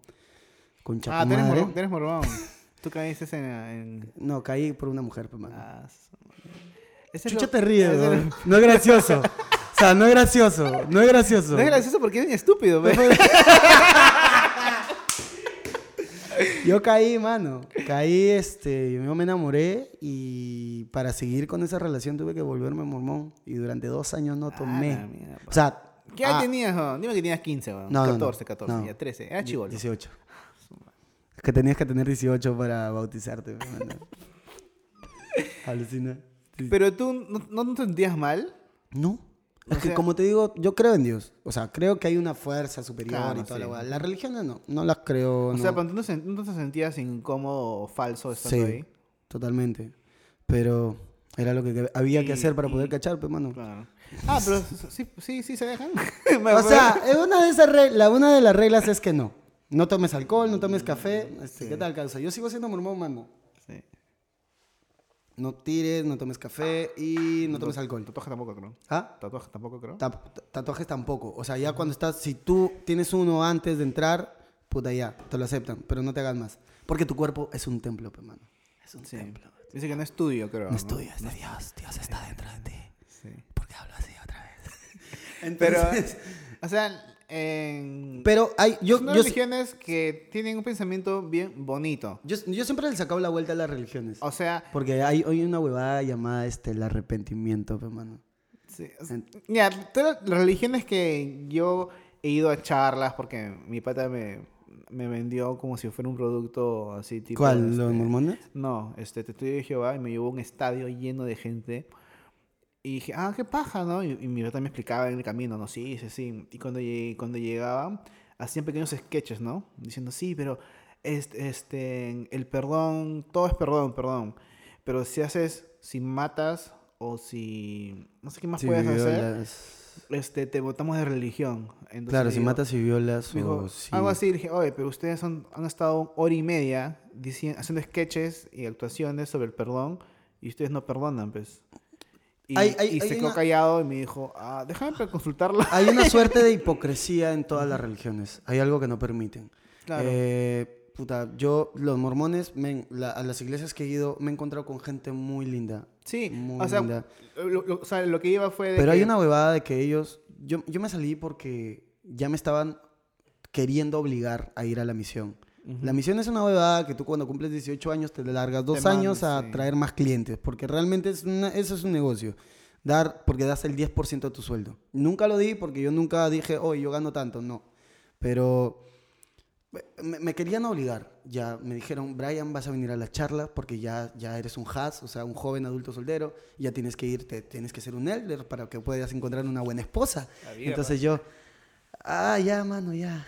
con Ah, tú eres, mormón, tú eres mormón. <laughs> Tú caíste en... en... No, caí por una mujer, pues, mano. Ah, es Chucha lo- te ríes, es. No es gracioso. O sea, no es gracioso. No es gracioso. No es gracioso porque eres estúpido, pe. <laughs> Yo caí, mano. Caí, este, yo me enamoré y para seguir con esa relación tuve que volverme mormón. Y durante dos años no tomé. la mierda. o sea, ¿Qué edad ah, tenías? no? Dime que tenías 15, weón. No, no, no. 14, 14, No. ya 13. Era chivolo. 18. Es que tenías que tener 18 para bautizarte. <laughs> Alucina. Pero tú no, no te sentías mal. No. Es O que sea- como te digo, yo creo en Dios. O sea, creo que hay una fuerza superior Claro, y toda sí. la weá. Las religiones no, no las creo. O no. sea, pero tú no, te sentías incómodo o falso estando sí, ahí. totalmente. Pero era lo que había que hacer para poder cachar, pues, mano. Claro. Ah, pero sí, sí, sí se dejan. <laughs> O sea, eh, una de, esas reglas, una de las reglas es que no. No tomes alcohol, no tomes café. Este, ¿Qué tal, causa? Yo sigo siendo mormón, mano. Sí. No tires, no tomes café y no tomes alcohol. Tatuaje tampoco, creo. ¿Ah? Tatuaje tampoco, creo. Ta- Tatuajes tampoco. O sea, ya cuando estás, si tú tienes uno antes de entrar, puta ya, te lo aceptan, pero no te hagas más. Porque tu cuerpo es un templo, pe, mano. Es un Sí. templo. Dice que no es tuyo, creo. No es tuyo, es de Dios. Dios está dentro de ti. Sí. ¿Por qué hablo así otra vez? <laughs> Pero, Entonces- o sea, en... pero hay, yo, son yo, religiones que tienen un pensamiento bien bonito. yo, yo siempre le sacaba la vuelta a las religiones. O sea, Porque hay hoy una huevada llamada este, el arrepentimiento, pe, mano. Sí, ya, todas las religiones que yo he ido a charlas porque mi pata me, me vendió como si fuera un producto así tipo... ¿Cuál? este, ¿Los mormones? No, este, Testigo de Jehová y me llevó a un estadio lleno de gente. Y dije, ah, qué paja, ¿no? Y, y mi pata me explicaba en el camino, ¿no? Sí, sí, sí. Y cuando, llegué, cuando llegaba, hacían pequeños sketches, ¿no? Diciendo, sí, pero este, este, el perdón, todo es perdón, perdón. Pero si haces, si matas o si... No sé qué más Si puedes hacer este, te votamos de religión. Entonces Claro, si digo- matas y violas o si... algo así, dije, oye, pero ustedes son- han estado hora y media dici- haciendo sketches y actuaciones sobre el perdón y ustedes no perdonan, pues. Y, Hay- hay- y hay se quedó una- callado y me dijo, ah, déjame para consultarlo. Hay una <laughs> suerte de hipocresía en todas las religiones. Hay algo que no permiten. Claro. Eh, puta, yo, los mormones, la- a las iglesias que he ido, me he encontrado con gente muy linda. sí, muy o sea, linda. lo, lo- o sea, lo que iba fue de Pero hay una huevada de que ellos... Yo, yo me salí porque ya me estaban queriendo obligar a ir a la misión. La misión es una huevada que tú cuando cumples 18 años te largas dos Te años a sí. traer más clientes, porque realmente es una- eso es un negocio. Dar, porque das el 10% de tu sueldo. Nunca lo di porque yo nunca dije, oye, yo gano tanto, no. Pero me, me querían obligar. Ya me dijeron, Brian, vas a venir a la charla porque ya, ya eres un has, o sea, un joven adulto soltero, ya tienes que irte, tienes que ser un elder para que puedas encontrar una buena esposa. Vida, Entonces yo, ah, ya, mano, ya.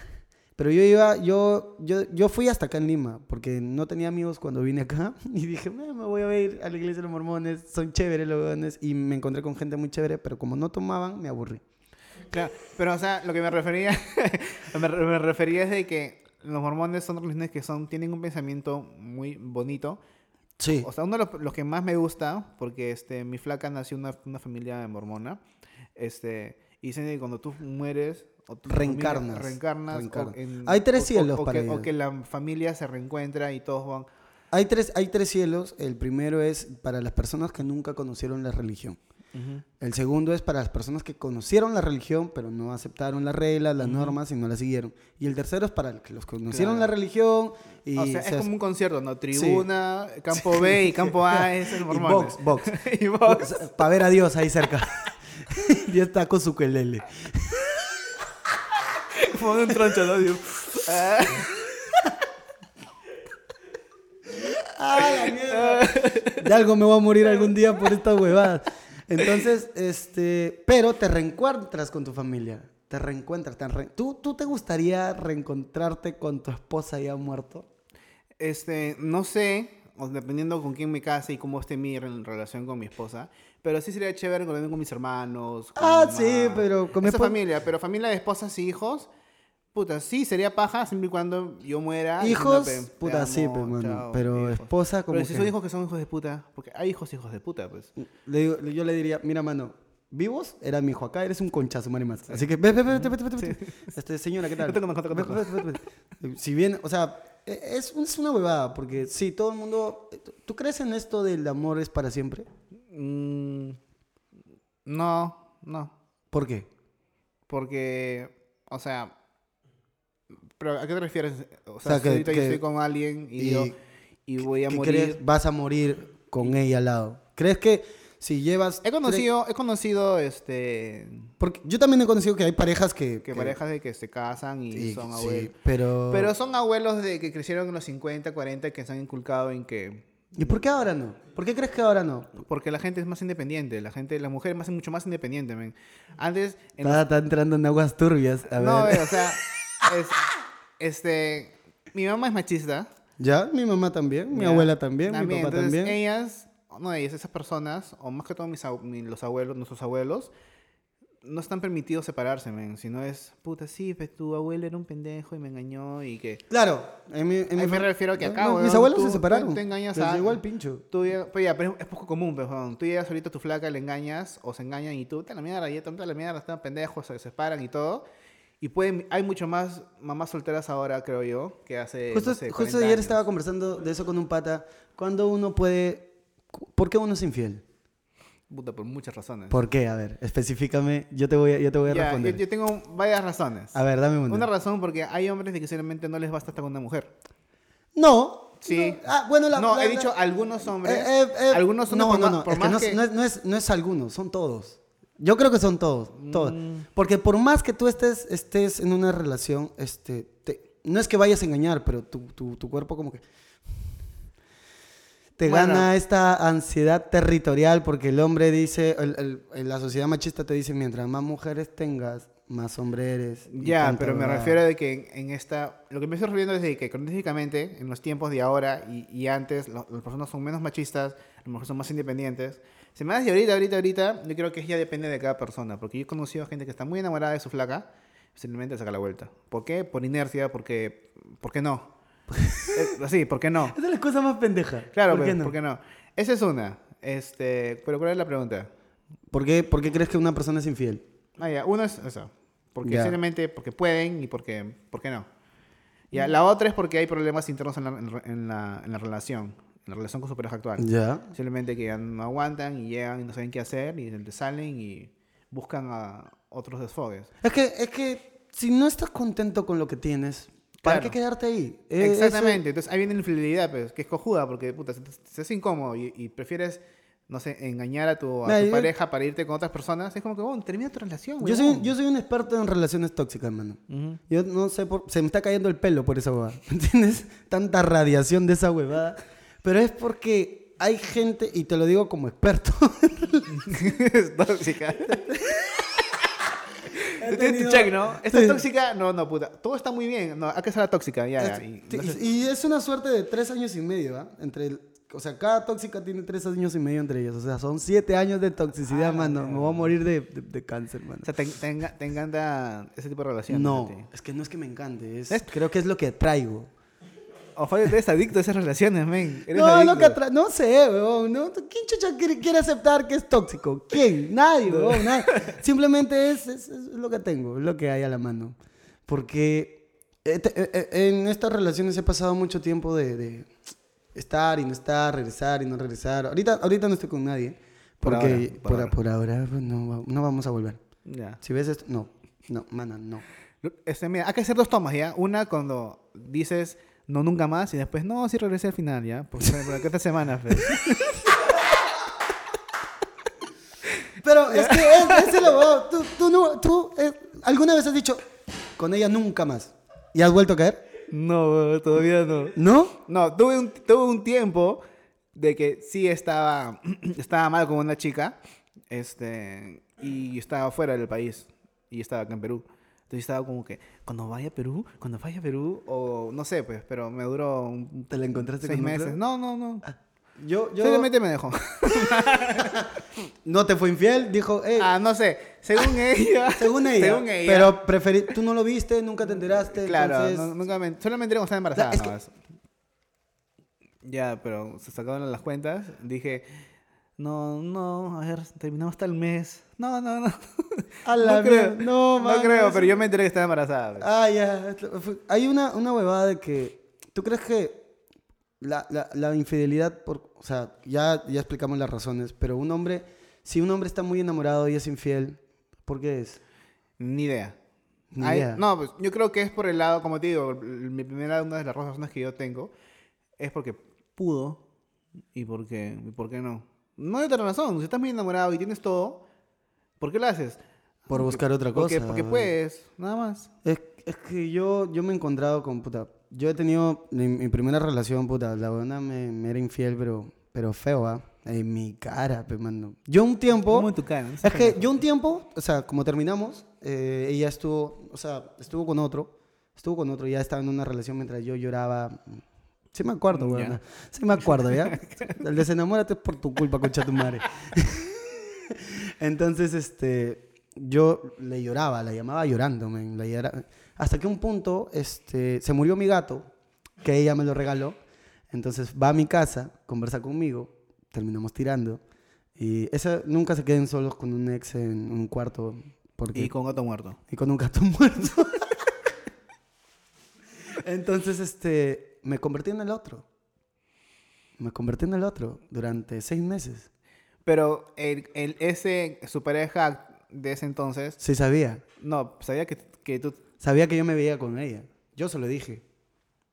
Pero yo iba, yo, yo, yo fui hasta acá en Lima, porque no tenía amigos cuando vine acá, <laughs> y dije, "Me- me voy a ir a la iglesia de los mormones, son chéveres los mormones, y me encontré con gente muy chévere, pero como no tomaban, me aburrí. Claro, pero o sea, lo que me refería, <laughs> me, me refería es de que los mormones son religiones que son, tienen un pensamiento muy bonito. Sí. O sea, uno de los, los que más me gusta, porque este, mi flaca nació en una, una familia mormona, este, y dicen que cuando tú mueres, o tu familia Reencarnas, reencarnas, o reencarnas. en- Hay tres o- o- cielos o para que, o que la familia se reencuentra y todos van... Hay tres, hay tres cielos. El primero es para las personas que nunca conocieron la religión. El segundo es para las personas que conocieron la religión, pero no aceptaron las reglas, las normas y no las siguieron. Y el tercero es para los que conocieron la Claro. religión y o sea, se es como un concierto, ¿no? Tribuna, campo Sí. B y campo A <laughs> es el mormón. box, box. <laughs> y box. Para ver a Dios ahí cerca. <laughs> ya está con su quelele. Pone un troncho, ¿no? Digo, ah. ¡Ah, la mierda! De algo me voy a morir algún día por estas huevadas. Entonces, este, pero te reencuentras con tu familia. Te reencuentras. te re- ¿Tú, ¿Tú te gustaría reencontrarte con tu esposa ya muerto? Este, no sé, o dependiendo con quién me case y cómo esté mi re- relación con mi esposa, pero sí sería chévere con, con mis hermanos. con Ah, mi sí, pero con mi Esa familia, pero familia de esposas y hijos, puta, sí, sería paja siempre y cuando yo muera. Hijos, pe, puta, sí, amo, pe, mano, chao, pero hijos. esposa como Pero si que- son hijos que son hijos de puta, porque hay hijos hijos de puta, pues. Le digo- yo le diría, mira, mano, vivos era mi hijo, acá eres un conchazo, madre más. Así que, ve, ve, ve, vete, vete, vete, vete. Este, señora, ¿qué <laughs> tal? Si bien, o sea, e- es, es una huevada, porque sí, todo el mundo... ¿Tú crees en esto del amor es para siempre? Mm, no, no. ¿Por qué? Porque, o sea, ¿pero ¿a qué te refieres? O sea, sea, si que- ahorita yo que- estoy con alguien y, y- digo, y voy a ¿Qué morir. crees? Vas a morir con ella al lado. ¿Crees que si llevas... He conocido, he conocido, este, Porque yo también he conocido que hay parejas que... que parejas de que se casan y son sí, abuelos. pero... Pero son abuelos de que crecieron en los 50, 40, que se han inculcado en que... ¿Y por qué ahora no? ¿Por qué crees que ahora no? Porque la gente es más independiente, la gente, la mujer es más, mucho más independiente, men. Antes... en Está, está entrando en aguas turbias. A no, ver. eh, o sea, es- este, mi mamá es machista. Ya, mi mamá también, mi Ya, abuela también, mi papá entonces, también. Ellas, no ellas, esas personas, o más que todo mis, los abuelos, nuestros abuelos, no están permitidos separarse, men. Si no es, puta, sí, pues tu abuelo era un pendejo y me engañó y que... Claro, en mi, en mi me refiero que acá, No, weón, Mis abuelos tú- se separaron. tú te engañas a- el pincho. Tú ya, pues ya, pero es poco común, pues, weón. Tú llegas ahorita a tu flaca, le engañas o se engañan y tú, te la mierda, y te la mierda, están pendejos, se separan y todo. Y pueden, hay mucho más mamás solteras ahora, creo yo, que hace. Justo, no sé, justo 40 ayer años. estaba conversando de eso con un pata. ¿Cuándo uno puede... ¿Por qué uno es infiel? Puta, por muchas razones. ¿Por qué? A ver, específicame. Yo te voy a, yo te voy a yo, responder. yo tengo varias razones. A ver, dame una. Una razón porque hay hombres de que simplemente no les basta estar con una mujer. No. Sí. No, ah, bueno, la, no, la- he la- dicho algunos hombres. Eh, eh, eh, algunos hombres, no, no, no, por es que más no, que- no es, no, es, no es algunos, son todos. Yo creo que son todos, todos. Mm. Porque por más que tú estés, estés en una relación, este, te- no es que vayas a engañar, pero tu, tu, tu cuerpo como que te Bueno. gana esta ansiedad territorial porque el hombre dice, el- el- la sociedad machista te dice, mientras más mujeres tengas, más hombre eres. Ya, pero me huevada. refiero de que en, en esta... Lo que me estoy refiriendo es de que cronológicamente, en los tiempos de ahora y, y antes, lo- las personas son menos machistas, lo mejor son más independientes. Se me hace ahorita, ahorita, ahorita, yo creo que ya depende de cada persona, porque yo he conocido gente que está muy enamorada de su flaca, simplemente saca la vuelta. ¿Por qué? Por inercia, porque... ¿Por qué no? Eh, <laughs> sí, ¿por qué no? Esa es la cosa más pendeja. Claro, ¿Por qué pues, no? ¿por qué no? Esa es una. Este, pero ¿cuál es la pregunta? ¿Por qué, por qué crees que una persona es infiel? Ah, ya, uno es eso. Porque Ya. simplemente porque pueden y porque, ¿por qué no? Ya, la otra es porque hay problemas internos en la, en la- en la, en la relación, en la relación con su pareja actual. Ya. Simplemente que ya no aguantan y llegan y no saben qué hacer y salen y buscan a otros desfogues. Es que, es que si no estás contento con lo que tienes, ¿para Claro. qué quedarte ahí? Eh, Exactamente. Entonces ahí viene la infidelidad, pues, que es cojuda porque puta, hace incómodo y, y prefieres, no sé, engañar a tu, a Mira, tu yo- pareja para irte con otras personas. Es como que, bueno, termina tu relación, ese- yo, soy, yo soy un experto en relaciones tóxicas, mano. Ujú. Yo no sé, por, se me está cayendo el pelo por esa huevada. <laughs> ¿Entiendes? Tanta radiación de esa huevada. Pero es porque hay gente, y te lo digo como experto. <laughs> es <laughs> tóxica. <laughs> Tienes tu check, ¿no? ¿Esta Sí. es tóxica? No, no, puta. Todo está muy bien. No, que ser la tóxica, ya, ya. Y- y, y es una suerte de tres años y medio, ¿ah? Entre el- o sea, cada tóxica tiene tres años y medio entre ellos. O sea, son siete años de toxicidad, Ah, mano. Me voy a morir de, de- de cáncer, mano. o sea, te, te te encanta ese tipo de relación. No, es que no es que me encante, es, ¿Ves? creo que es lo que traigo. O Fabio, eres adicto a esas relaciones, men. Eres No, adicto. no sé, weón. ¿no? ¿Quién chucha quiere, quiere aceptar que es tóxico? ¿Quién? Nadie, weón. nadie. <laughs> Simplemente es, es- es lo que tengo, es lo que hay a la mano. Porque eh, eh, eh, en estas relaciones he pasado mucho tiempo de, de estar y no estar, regresar y no regresar. Ahorita, ahorita no estoy con nadie. Por Porque ahora, por por, ahora. por ahora pues, no, no vamos a volver. Ya. Si ves esto, no, no, mana, no. Este, mira, hay que hacer dos tomas, ¿ya? Una cuando dices no nunca más y después no, sí regresé al final, ¿ya? Porque, porque esta semana, pues. <laughs> Pero es que es, es. Tú, tú, no- tú, eh, alguna vez has dicho, con ella nunca más. ¿Y has vuelto a caer? No, todavía no. ¿No? No, tuve un, tuve un tiempo de que sí estaba, <clears throat> estaba mal con una chica, este, y estaba fuera del país, y estaba acá en Perú. Entonces estaba como que, cuando vaya a Perú, cuando vaya a Perú, o no sé, pues, pero me duró un, ¿Te la encontraste seis con otra? meses. No, no, no. Yo, yo... Simplemente me dejó. <laughs> No te fue infiel, dijo, hey, ah, no sé, según <laughs> ella. según ella. según ella. Pero preferí, tú no lo viste, nunca te enteraste. Claro, entonces- no- nunca me, solo me enteré cuando estaba embarazada. es que-. Ya, pero se sacaron las cuentas. Dije, no, no, a ver, terminamos hasta el mes. No, no, no. <laughs> A la no creo, no, no mano, creo, pero yo me enteré que estaba embarazada. pues. Ah, ya. Hay una, una huevada de que. ¿Tú crees que la, la, la infidelidad, por, o sea, ya, ya explicamos las razones, pero un hombre, si un hombre está muy enamorado y es infiel, ¿por qué es? Ni idea. Ni Hay- idea. No, pues yo creo que es por el lado, como te digo, mi primera, una de las razones que yo tengo es porque pudo y porque, y por qué no. No hay otra razón. Si estás muy enamorado y tienes todo, ¿por qué lo haces? Por buscar otra Porque, cosa. porque puedes, nada más. Es, es que yo, yo me he encontrado con, puta, yo he tenido mi, mi primera relación, puta, la buena me, me era infiel, pero, pero feo, ¿ah? En mi cara, pe, mano. Yo un tiempo... Como en tu cara. Es que yo un tiempo, o sea, como terminamos, eh, ella estuvo, o sea, estuvo con otro, estuvo con otro, ya estaba en una relación mientras yo lloraba. Sí me acuerdo, weón. Sí me acuerdo, ¿ya? El desenamórate es por tu culpa, concha tu madre. <laughs> Entonces, este, yo le lloraba, la llamaba llorando, men, la llora- Hasta que un punto, este, se murió mi gato, que ella me lo regaló. Entonces va a mi casa, conversa conmigo, terminamos tirando. Y esa, nunca se queden solos con un ex en un cuarto. Porque, Y con gato muerto. y con un gato <laughs> muerto. Entonces, este, me convertí en el otro. Me convertí en el otro durante seis meses. Pero el, el- ese, su pareja de ese entonces, Sí sabía. no, sabía que, que tú... Sabía que yo me veía con ella. Yo se lo dije.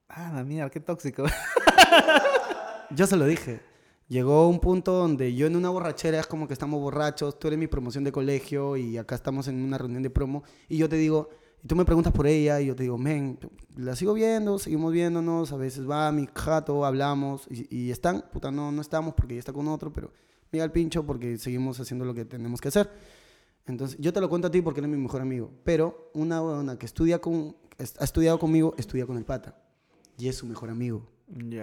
Ah, la mierda, qué tóxico. <laughs> Yo se lo dije. Llegó un punto donde yo en una borrachera es como que estamos borrachos, tú eres mi promoción de colegio y acá estamos en una reunión de promo y yo te digo, y tú me preguntas por ella y yo te digo, men, la sigo viendo, seguimos viéndonos, a veces va a mi jato, hablamos y, y están, puta, no, no estamos porque ella está con otro, pero mira el pincho porque seguimos haciendo lo que tenemos que hacer. Entonces, yo te lo cuento a ti porque eres mi mejor amigo, pero una buena que estudia con, ha estudiado conmigo, estudia con el pata y es su mejor amigo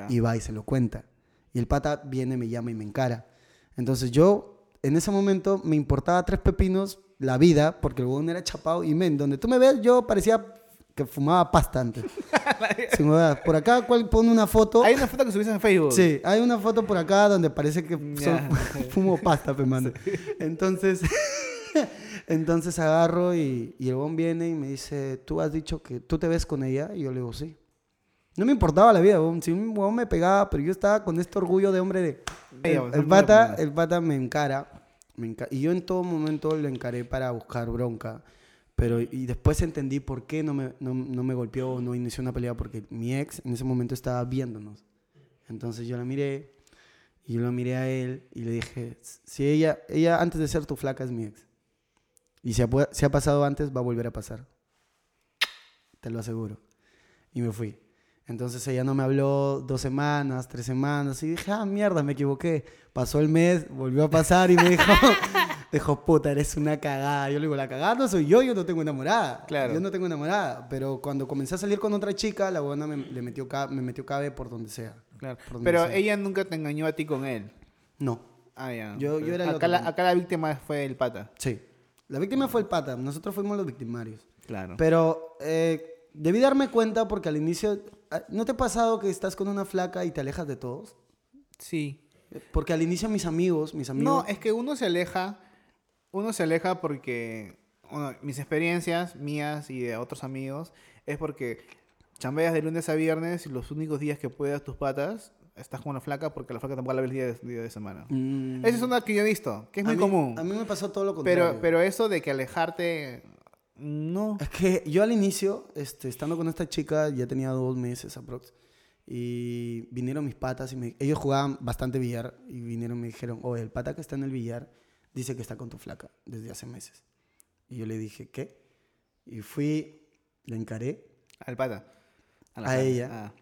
y va y se lo cuenta. Y el pata viene, me llama y me encara. Entonces yo, en ese momento, me importaba tres pepinos la vida, porque el huevón era chapado y men, donde tú me ves, yo parecía que fumaba pasta antes. <laughs> Sin por acá, ¿cuál pone una foto? Hay una foto que subiste en Facebook. Sí, hay una foto por acá donde parece que son- <laughs> fumo pasta, pe, mano. Entonces, <laughs> entonces agarro y, y el huevón viene y me dice, tú has dicho que tú te ves con ella, y yo le digo, sí. No me importaba la vida, huevón. si un huevón me pegaba, pero yo estaba con este orgullo de hombre de... El, el pata, el pata me encara, me y yo en todo momento lo encaré para buscar bronca. Pero, y después entendí por qué no me, no, no me golpeó o no inició una pelea, porque mi ex en ese momento estaba viéndonos. Entonces yo la miré, y yo lo miré a él, y le dije, si ella, ella antes de ser tu flaca es mi ex. Y si ha, si ha pasado antes, va a volver a pasar. Te lo aseguro. Y me fui. Entonces ella no me habló dos semanas, tres semanas, y dije, ah, mierda, me equivoqué. Pasó el mes, volvió a pasar y me dijo, <laughs> dijo, puta, eres una cagada. Yo le digo, la cagada no soy yo, yo no tengo enamorada. Claro. Yo no tengo enamorada. Pero cuando comencé a salir con otra chica, la buena me, le metió, me metió cabe por donde sea. Claro. Por donde Pero sea. ella nunca te engañó a ti con él. No, Ah, ya. Yo- yo era acá, la, acá la víctima fue el pata. sí. La víctima fue el pata, nosotros fuimos los victimarios. Claro. Pero eh, debí darme cuenta porque al inicio, ¿no te ha pasado que estás con una flaca y te alejas de todos? sí. Porque al inicio mis amigos, mis amigos... No, es que uno se aleja. Uno se aleja porque. bueno, mis experiencias mías y de otros amigos es porque chambeas de lunes a viernes y los únicos días que puedas tus patas estás con una flaca porque la flaca tampoco la ves el día de, día de semana. Mm, Esa es una que yo he visto, que es a muy mí- común. A mí me pasó todo lo contrario. Pero, pero eso de que alejarte. No. Es que yo al inicio, este, estando con esta chica, ya tenía dos meses aprox. Y vinieron mis patas y me- ellos jugaban bastante billar y vinieron y me dijeron, oye, el pata que está en el billar dice que está con tu flaca desde hace meses. Y yo le dije, ¿qué? Y fui, le encaré. Al pata. la a ella. Ah,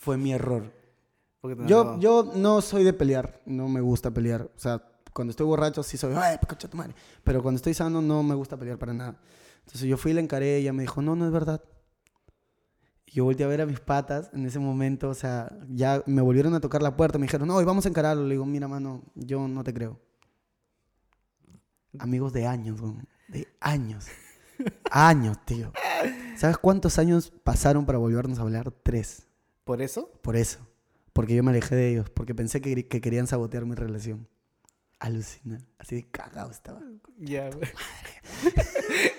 Fue mi error. Yo, yo no soy de pelear, no me gusta pelear. O sea, cuando estoy borracho sí soy, ay, tu madre. Pero cuando estoy sano no me gusta pelear para nada. Entonces yo fui y la encaré, ella me dijo, no, no es verdad. Y yo volteé a ver a mis patas en ese momento, o sea, ya me volvieron a tocar la puerta, me dijeron, no, hoy vamos a encararlo. Le digo, mira, mano, yo no te creo. Amigos de años, de años. años, tío. ¿Sabes cuántos años pasaron para volvernos a hablar? Tres. ¿Por eso? Por eso. Porque yo me alejé de ellos. Porque pensé que, que querían sabotear mi relación. Alucina. Así de cagado estaba. Ya.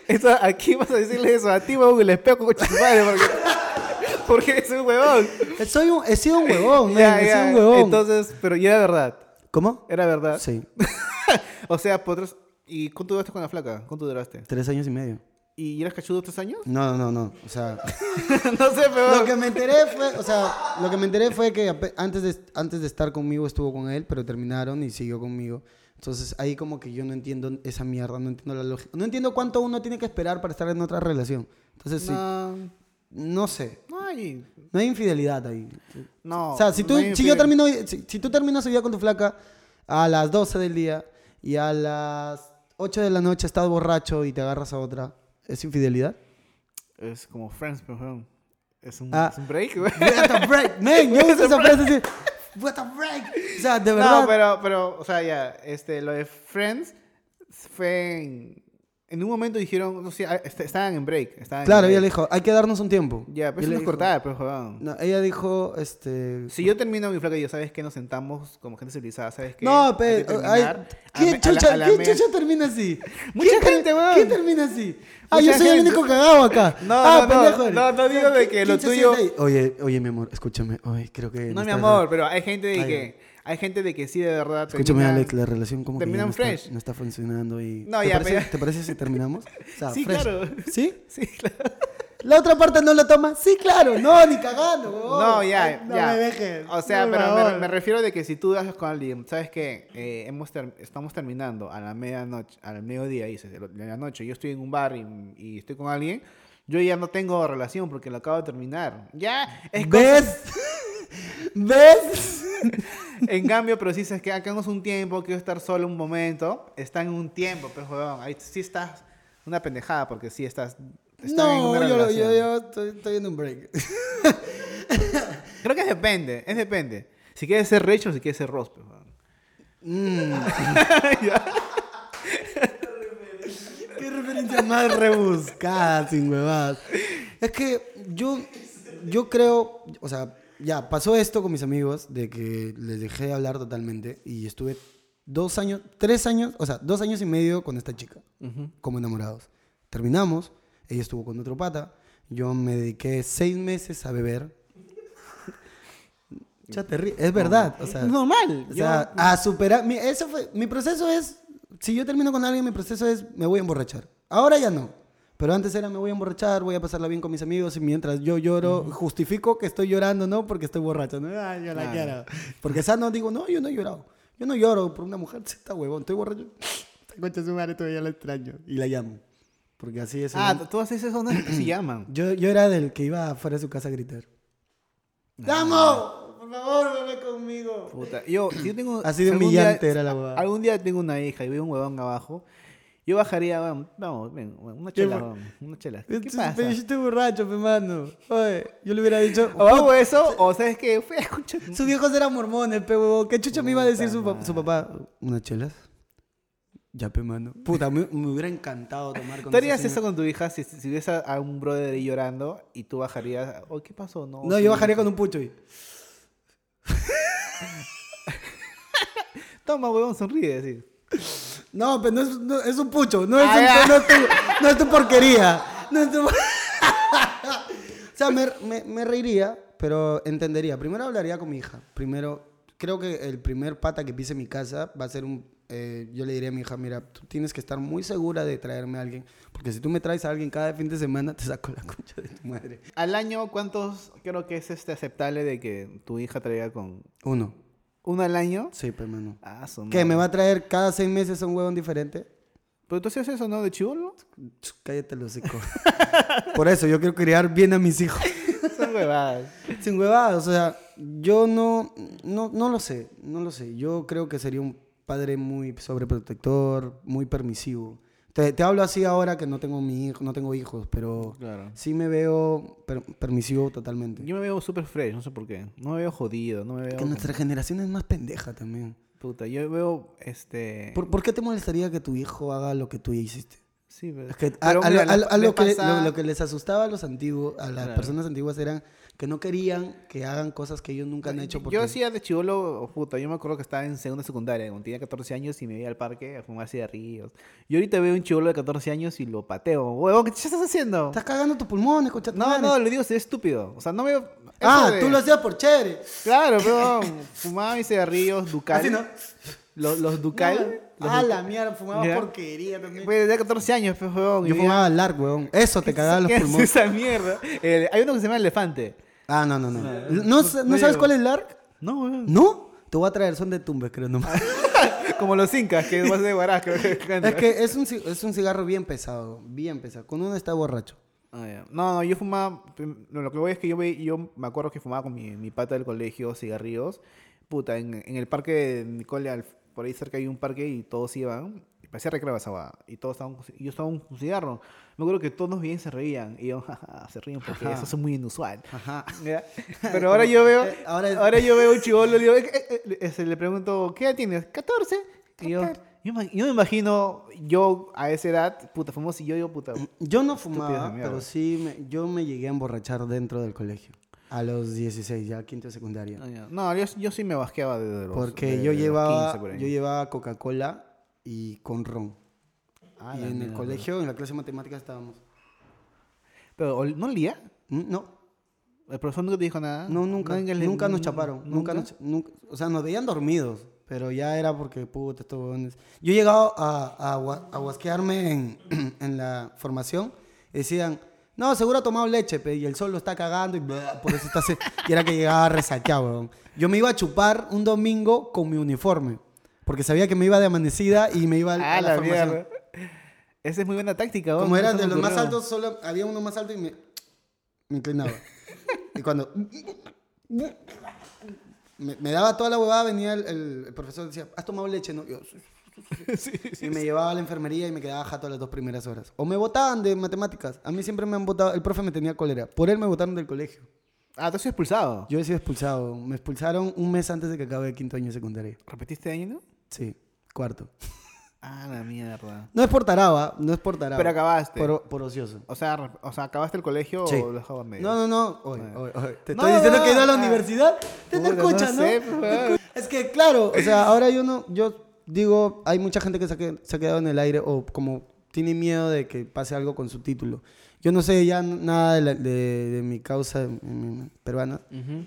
eso, aquí vas a decirle eso a ti, huevón, el espejo con madre, porque, porque es un huevón. Soy un, he sido un huevón, Ya, he sido un huevón. Entonces, pero ya era verdad. ¿Cómo? Era verdad. Sí. <laughs> O sea, podrás... ¿Y cuánto duraste con la flaca? ¿Cuánto duraste? Tres años y medio. ¿Y eras cachudo tres años? No, no, no. O sea, <laughs> no sé, pero... lo que me enteré fue, o sea, lo que me enteré fue que antes de, antes de estar conmigo estuvo con él, pero terminaron y siguió conmigo. Entonces ahí como que yo no entiendo esa mierda, no entiendo la lógica. No entiendo cuánto uno tiene que esperar para estar en otra relación. Entonces sí, No, no sé. no hay... No hay infidelidad ahí. No. O sea, si, tú, no si yo termino, si, si tú terminas hoy día con tu flaca a las 12 del día y a las 8 de la noche estás borracho y te agarras a otra, ¿es infidelidad? Es como Friends, pero. Es un, Ah. es un break, güey. What a break, man. Me gusta esa frase así. What a break. O sea, de verdad. No, pero, pero, o sea, ya, este, lo de Friends fue en, en un momento dijeron, no sé, ah, est- estaban en break. Estaban en claro, break. ella le dijo, hay que darnos un tiempo. Ya, pero eso no es cortar, pero joder. No, ella dijo, este... Si yo termino mi flaca y yo, ¿sabes qué? Nos sentamos como gente civilizada, ¿sabes qué? No, pero... ¿Quién chucha, la quién chucha termina así? Mucha ¿Quién ter- gente, weón. ¿Quién termina así? Ah, Mucha yo soy el gente. único cagado acá. <laughs> No, ah, no, pendejo. no, no digo de que lo ¿Quién se tuyo-? Oye, oye, mi amor, escúchame. Oye, creo que... No, mi amor, pero hay gente de que... Hay gente de que sí, de verdad... Escúchame, Alex, la relación como que terminan no está, fresh. no está funcionando y... No, ¿Te ya, parece, pero- ¿Te parece si terminamos? <laughs> O sea, Sí, fresh. claro. ¿Sí? <laughs> Sí, claro. La otra parte no lo toma. Sí, claro. No, ni cagando. No, ya, Ay, no ya. me dejes. O sea, por pero me, me refiero de que si tú haces con alguien, ¿sabes qué? Eh, hemos ter- estamos terminando a la medianoche, al mediodía, dices, de la noche, yo estoy en un bar y, y estoy con alguien, yo ya no tengo relación porque lo acabo de terminar. Ya, es cosa- ¿Ves? <laughs> En cambio, pero si dices que hagamos un tiempo, quiero estar solo un momento, está en un tiempo, pero joder, ahí sí estás una pendejada porque sí estás... están en No, una yo, yo, yo estoy, estoy en un break. <laughs> Creo que depende, es depende. Si quieres ser Rachel o si quieres ser Ross, pero, joder. Mm. <laughs> Qué referencia más rebuscada, sin huevadas. Es que yo, yo creo, o sea, ya pasó esto con mis amigos de que les dejé de hablar totalmente y estuve dos años, tres años, o sea, dos años y medio con esta chica, como enamorados. Terminamos, ella estuvo con otro pata, yo me dediqué seis meses a beber. <laughs> Ya te ríes, es verdad, o sea, Es normal. o sea, a superar. Mi, eso fue, mi proceso es. Si yo termino con alguien, mi proceso es me voy a emborrachar. Ahora ya no. Pero antes era me voy a emborrachar, voy a pasarla bien con mis amigos y mientras yo lloro, justifico que estoy llorando, no porque estoy borracho. No, Ay, yo la Claro. quiero. Porque sano digo, no, yo no he llorado. Yo no lloro por una mujer, está huevón, estoy borracho. Esta concha su madre todavía la extraño. Y la llamo. Porque así es. Ah, tú haces eso, no se llaman. <clears throat> yo, yo era del que iba afuera de su casa a gritar. ¡Vamos! Por favor, ven conmigo. Puta, Yo, yo tengo. Así de humillante día- era la huevada. Algún día tengo una hija y veo un huevón abajo. Yo bajaría, weón, vamos, ven, una chela, una chela. ¿Qué pasa? Pero yo estoy borracho, mi mano. Oye, yo le hubiera dicho. O hago eso, o sabes qué, fui a escuchar. <laughs> Sus viejos eran mormones, pe huevón. ¿Qué chucha me iba a decir su, pa- su papá? ¿Unas chelas? Ya, pe mano. Puta, me, me hubiera encantado tomar con ¿Tú harías eso con tu hija si, si ves a, a un brother ahí llorando y tú bajarías? Oh, ¿Qué pasó? No, No, yo bajaría con un pucho y. <laughs> Toma, huevón, sonríe, sí. No, pero no es, no- es un pucho. No es, Ah, un- ya. no es tu, no es tu porquería. No es tu- o sea, me, me- me reiría, pero entendería. Primero hablaría con mi hija. Primero, creo que el primer pata que pise mi casa va a ser un... eh, yo le diría a mi hija, mira, tú tienes que estar muy segura de traerme a alguien. Porque si tú me traes a alguien cada fin de semana, te saco la concha de tu madre. Al año, ¿cuántos creo que es este aceptable de que tu hija traiga con Uno. Uno al año? Sí, pues, mano. Ah, ¿Qué? madre. ¿Me va a traer cada seis meses a un huevón diferente? Pero tú hacías eso, ¿no? De chivolo. Ch, Cállate el hocico. <laughs> Por eso, yo quiero criar bien a mis hijos. <laughs> Son huevadas. Sin huevadas, o sea, yo no, no, no lo sé, no lo sé. Yo creo que sería un padre muy sobreprotector, muy permisivo. Te, te hablo así ahora que no tengo mi hijo, no tengo hijos, pero Claro. sí me veo per- permisivo totalmente. Yo me veo súper fresh, no sé por qué. No me veo jodido, no me veo... que nuestra generación es más pendeja también. Puta, yo veo, este... ¿Por, por qué te molestaría que tu hijo haga lo que tú hiciste? Sí, pero... Es que a, pero a mira, lo, a la- lo- a me lo que, pasa- lo, lo que les asustaba a los antiguos, a las Claro. personas antiguas eran que no querían que hagan cosas que ellos nunca han hecho. Porque... Yo hacía de chivolo, puta, yo me acuerdo que estaba en segunda secundaria, cuando tenía 14 años y me iba al parque a fumar cigarrillos. Yo ahorita veo un chivolo de 14 años y lo pateo. Huevón, ¿qué te estás haciendo? Estás cagando tus pulmones, concha No, no, le digo, es estúpido. O sea, no veo... Ah, eso de- tú lo hacías por chévere. Claro, pero fumaba mis cigarrillos Ducal. Así no. Los, los Ducal. Ah, la mierda, fumaba Ya. porquería también. Pues de 14 años, pues, huevón. Yo fumaba larg, weón. Eso te cagaba los ¿Qué es pulmones. esa mierda? Eh, hay uno que se llama Elefante. Ah, no, no, no. ¿No, sa- no ¿no sabes cuál es larg? No, huevón. ¿No? Te voy a traer, son de tumbes, creo nomás. <laughs> Como los incas, que es más de guarás. creo que canta. es que es un, ci- es un cigarro bien pesado, bien pesado. Cuando uno está borracho. Ah, ya. No, no, yo fumaba. prim- no, lo que voy es que yo, ve- yo me acuerdo que fumaba con mi, mi pata del colegio cigarrillos. Puta, en, en el parque de Nicole, al- por ahí cerca hay un parque y todos iban. Y parecía recreo esa huevada, Y todos estaban. y yo estaba con un cigarro. Me acuerdo que todos bien se reían. Y yo, <laughs> jaja, se ríen porque Ajá. eso es muy inusual. Ajá. <laughs> ¿Ya? <laughs> Pero ahora yo veo. Eh, ahora ahora, es- yo veo un chivolo. Le, eh, eh, eh, le pregunto, ¿qué edad tienes? 14. Y yo, yo, me- yo me imagino, yo a esa edad, puta, famoso, y yo digo, puta. Yo no fumaba, pero sí, me- yo me llegué a emborrachar dentro del colegio. A los 16, ya quinto de secundaria. Ah, ya. No, yo, yo sí me basqueaba desde los. Porque de- yo de los llevaba, 15 por ahí. yo llevaba Coca-Cola y con ron. Ah, y en el colegio, en la clase de matemáticas estábamos. Pero, ¿ol- ¿no olía? Mm, No, ¿El profesor nunca te dijo nada? no, nunca. Nunca le- Nunca nos chaparon. Nunca, ¿Nunca? nos, nunca- o sea, nos veían dormidos. Pero ya era porque, puta, estos. Yo he llegado a, a, a en, <clears throat> en la formación. decían, no, seguro ha tomado leche, pe, y el sol lo está cagando y bla, por eso está así. Y era que llegaba resaqueado, huevón. Yo me iba a chupar un domingo con mi uniforme. Porque sabía que me iba de amanecida y me iba a, Ah, a la, la formación. mierda. Esa es muy buena táctica, Como ¿no? eran Se de los más altos, solo había uno más alto y me, me inclinaba. y cuando me, me daba toda la huevada, venía el, el- el profesor y decía, ¿has tomado leche? No, yo, <laughs> Y me llevaba a la enfermería y me quedaba jato las dos primeras horas. O me botaban de matemáticas. A mí siempre me han votado, el profe me tenía cólera. Por él me votaron del colegio. Ah, tú has sido expulsado. Yo he sido expulsado. Me expulsaron un mes antes de que acabe el quinto año de secundaria. ¿Repetiste año, no? Sí, cuarto. <laughs> Ah, la mierda. No es por taraba, no es por taraba. Pero acabaste. Por, por ocioso. O sea, o sea, ¿acabaste el colegio Sí. o lo dejabas medio? No, no, no. Oye, Ah. oye, oye. Te No, estoy diciendo no, que he ido a la ah. universidad. Te, no escuchas, ¿no? sé, pues, weón. Es que, claro, o sea, <laughs> ahora yo no, yo digo, hay mucha gente que se ha, que- se ha quedado en el aire o como tiene miedo de que pase algo con su título. Yo no sé ya nada de, la- de- de mi causa peruana,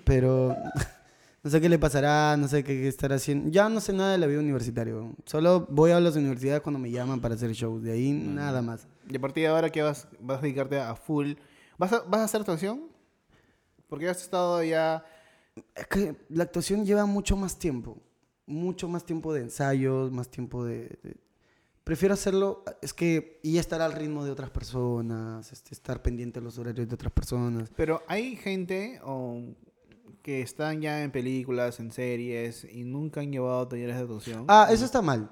pero <laughs> no sé qué le pasará, no sé qué, qué estará haciendo. Ya no sé nada de la vida universitaria. Solo voy a las universidades cuando me llaman para hacer shows. De ahí nada más. Y a partir de ahora, ¿qué vas, vas a dedicarte a full? ¿Vas a, vas a hacer actuación? Porque has estado ya... Es que la actuación lleva mucho más tiempo. Mucho más tiempo de ensayos, más tiempo de... de- Prefiero hacerlo, es que... Y estar al ritmo de otras personas, este, estar pendiente de los horarios de otras personas. Pero hay gente que están ya en películas, en series y nunca han llevado talleres de actuación. Ah, eso está mal.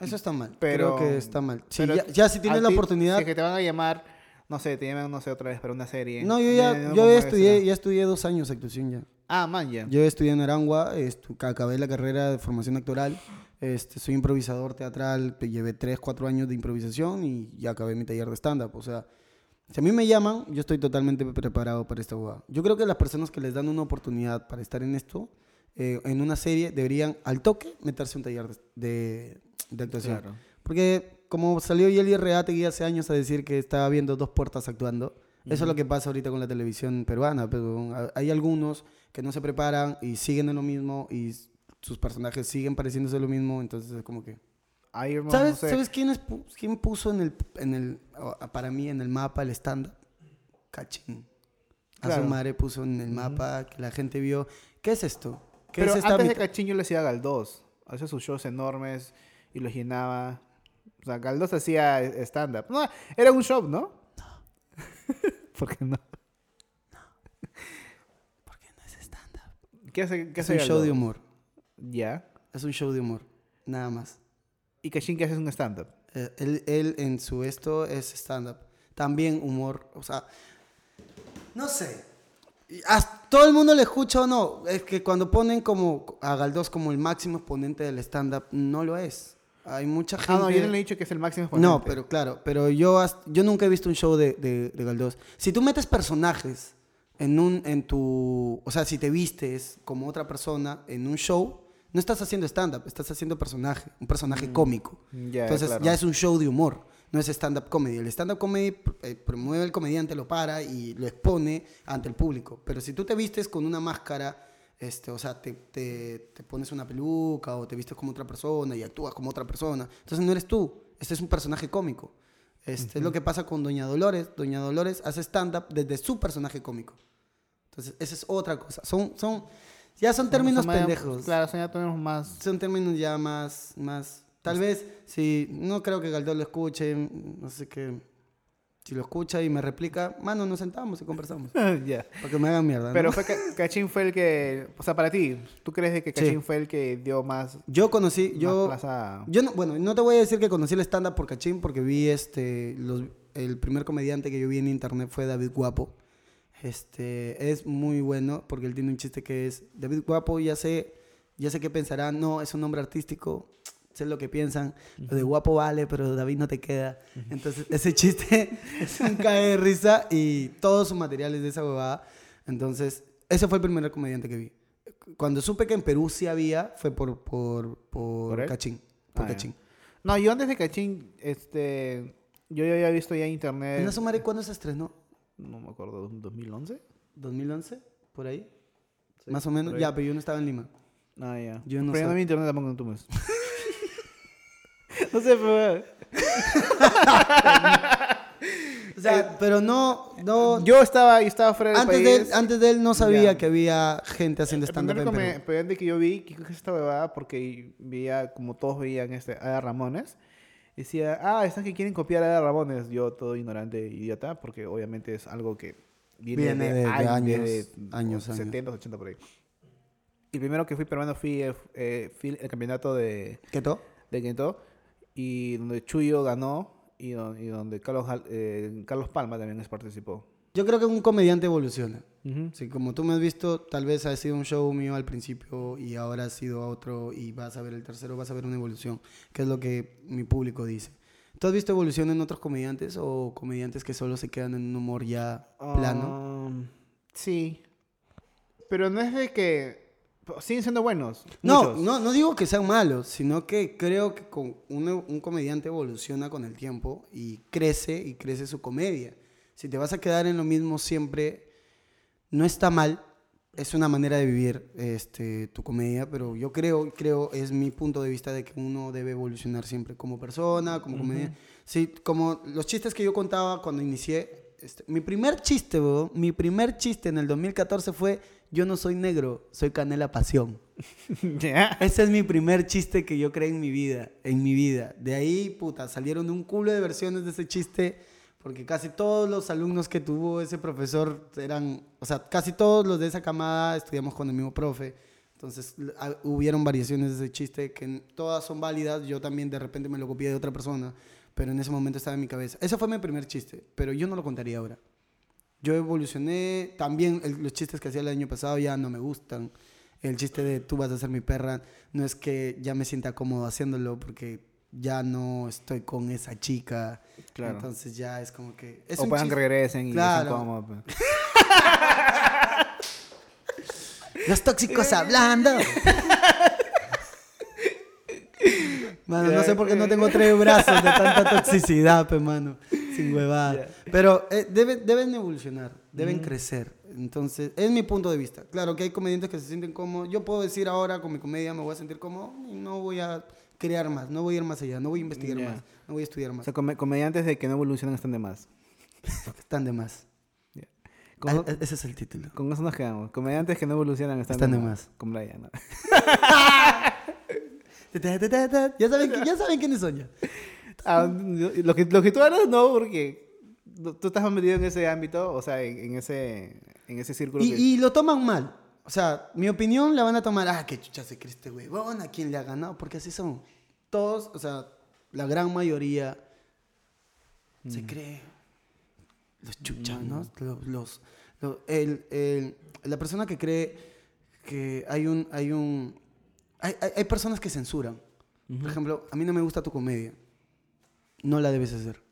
Eso está mal. Pero- Creo que está mal. Sí, ya, ya si tienes la oportunidad... es que te van a llamar, no sé, te llaman, no sé, otra vez para una serie. No, yo de- ya, de- yo ya estudié, ya estudié dos años actuación ya. Ah, man, ya. Yo estudié en Arangua, estu- acabé la carrera de formación actoral, este, soy improvisador teatral, te llevé 3, 4 años de improvisación y ya acabé mi taller de stand-up. O sea, si a mí me llaman, yo estoy totalmente preparado para esta jugada. Yo creo que las personas que les dan una oportunidad para estar en esto, eh, en una serie, deberían al toque meterse un taller de, de- de actuación. Claro. Porque como salió Yeli Reategui hace años a decir que estaba viendo dos puertas actuando, eso es lo que pasa ahorita con la televisión peruana. Pero ha- hay algunos que no se preparan y siguen en lo mismo y sus personajes siguen pareciéndose lo mismo, entonces es como que... Iron Man, ¿Sabes, no sé. ¿sabes quién, es, quién puso en el, en el, para mí en el mapa el stand-up? Cachín. A su madre puso en el mapa que la gente vio. ¿Qué es esto? ¿Qué Pero es esta antes de? Cachín yo le hacía Galdós. Hacía sus shows enormes y los llenaba. O sea, Galdós hacía stand-up. No, era un show, ¿no? <laughs> ¿Por qué no? ¿Qué hace, qué Es hace un show de humor. Ya. Es un show de humor. Nada más. ¿Y Cachín qué hace? Es un stand-up. Eh, Él, él en su esto es stand-up. También humor. O sea, no sé. A todo el mundo le escucha o no. Es que cuando ponen como a Galdós como el máximo exponente del stand-up, no lo es. Hay mucha gente. Ah, no, yo no le he dicho que es el máximo exponente. No, pero claro, pero yo, yo nunca he visto un show de, de, de Galdós. Si tú metes personajes en un, en tu, o sea, si te vistes como otra persona en un show, no estás haciendo stand-up, estás haciendo personaje, un personaje cómico. Mm, Ya, Entonces claro. ya es un show de humor, no es stand-up comedy. El stand-up comedy eh, promueve al comediante, lo para y lo expone ante el público. Pero si tú te vistes con una máscara, este, o sea, te, te- te pones una peluca o te vistes como otra persona y actúas como otra persona, entonces no eres tú, este es un personaje cómico. Este, Es lo que pasa con Doña Dolores. Doña Dolores hace stand-up desde su personaje cómico. Entonces, esa es otra cosa. Son, son, ya son términos Son más- pendejos Claro, son ya términos más... son términos ya más, más, tal vez, si no creo que Galdós lo escuche, no sé qué, si lo escucha y me replica, mano, nos sentamos y conversamos, <laughs> ya. para que me hagan mierda. ¿no? Pero fue Ca- Cachín fue el que... O sea, para ti, ¿tú crees de que Sí. Cachín fue el que dio más, yo conocí, yo, más plaza? yo no, bueno, no te voy a decir que conocí el stand-up por Cachín, porque vi este, los, el primer comediante que yo vi en internet fue David Guapo. Este, es muy bueno porque él tiene un chiste que es, David Guapo, ya sé, ya sé qué pensarán, no, es un nombre artístico, sé lo que piensan, lo de guapo vale, pero David no te queda. Entonces, ese chiste <laughs> es un cae de risa y todos sus materiales de esa huevada. Entonces, ese fue el primer comediante que vi. Cuando supe que en Perú sí había, fue por, por, por, ¿Por? Cachín. Por Ah. Cachín. No, yo antes de Cachín, este... Yo ya había visto ya en internet... ¿En Asomare cuándo se estrenó? No me acuerdo, ¿2011? ¿2011? ¿Por ahí? Sí, Más o menos. Ya, pero yo no estaba en Lima. Ah, ya. Yo no Pero yo no sab- vi internet tampoco en Tumes. <laughs> no sé, pero... <laughs> O sea, pero no, no. Yo estaba, yo estaba fuera del antes, país. de él, antes de él no sabía Ya. que había gente haciendo El stand-up primer Perú. comediante que yo vi, que es esta huevada, porque veía, como todos veían este, a Ramones, decía, ah, están que quieren copiar a Ramones. Yo, todo ignorante, idiota, porque obviamente es algo que viene, Viene de, de- años, años, de años, años. 70, 80 por ahí. Y primero que fui peruano fui, eh, eh, fui el campeonato de, ¿Qué todo? de Kento, y donde Chuyo ganó, y, y donde Carlos, eh, Carlos Palma también participó. Yo creo que un comediante evoluciona. Ujú. Sí, como tú me has visto, tal vez ha sido un show mío al principio y ahora ha sido otro y vas a ver el tercero, vas a ver una evolución, que es lo que mi público dice. ¿Tú has visto evolución en otros comediantes o comediantes que solo se quedan en un humor ya plano? Um, sí. Pero no es de que. Siguen siendo buenos. No, no, no digo que sean malos, sino que creo que con un, un comediante evoluciona con el tiempo y crece y crece su comedia. Si te vas a quedar en lo mismo siempre, no está mal, es una manera de vivir este, tu comedia, pero yo creo, creo, es mi punto de vista de que uno debe evolucionar siempre como persona, como comediante. Sí, como los chistes que yo contaba cuando inicié, este, mi primer chiste, bro, mi primer chiste en el 2014 fue, yo no soy negro, soy canela pasión. <laughs> Ya. Ese es mi primer chiste que yo creé en mi vida, en mi vida. De ahí, puta, salieron un culo de versiones de ese chiste, porque casi todos los alumnos que tuvo ese profesor eran, o sea, casi todos los de esa camada estudiamos con el mismo profe. Entonces, hubieron variaciones de ese chiste que todas son válidas. Yo también de repente me lo copié de otra persona, pero en ese momento estaba en mi cabeza. Ese fue mi primer chiste, pero yo no lo contaría ahora. Yo evolucioné, también el- los chistes que hacía el año pasado ya no me gustan. El chiste de tú vas a ser mi perra, no es que ya me sienta cómodo haciéndolo porque ya no estoy con esa chica. Claro. Entonces ya es como que... Es o puedan chiste- regresen y Claro. como. pues. <laughs> Los tóxicos hablando. <laughs> Mano, no sé por qué no tengo tres brazos de tanta toxicidad, pe, mano. Sin <laughs> huevada. Pero eh, deben, deben evolucionar, deben crecer. Entonces, es mi punto de vista. Claro que hay comediantes que se sienten como Yo puedo decir ahora con mi comedia me voy a sentir como y no voy a crear más, no voy a ir más allá, no voy a investigar Ya. más, no voy a estudiar O más. sea, come- comediantes de que no evolucionan están de más. <laughs> Están de más. Con, Ah, Ese es el título. con eso nos quedamos. Comediantes que no evolucionan están, Están de, de más. más. Con Brian, ¿no? <laughs> Ya saben, ya saben quiénes son ya. Ah, lo, que, lo que tú hablas, no, porque tú estás metido en ese ámbito, o sea, en, en ese, en ese círculo. Y, que- y lo toman mal. O sea, mi opinión la van a tomar, ah, qué chucha se cree este huevón, a quién le ha ganado, porque así son. Todos, o sea, la gran mayoría se Mm. cree los chuchas, ¿no? Los, los- lo- el- el- la persona que cree que hay un, hay un, hay, hay- hay personas que censuran. Por ejemplo, a mí no me gusta tu comedia. No la debes hacer.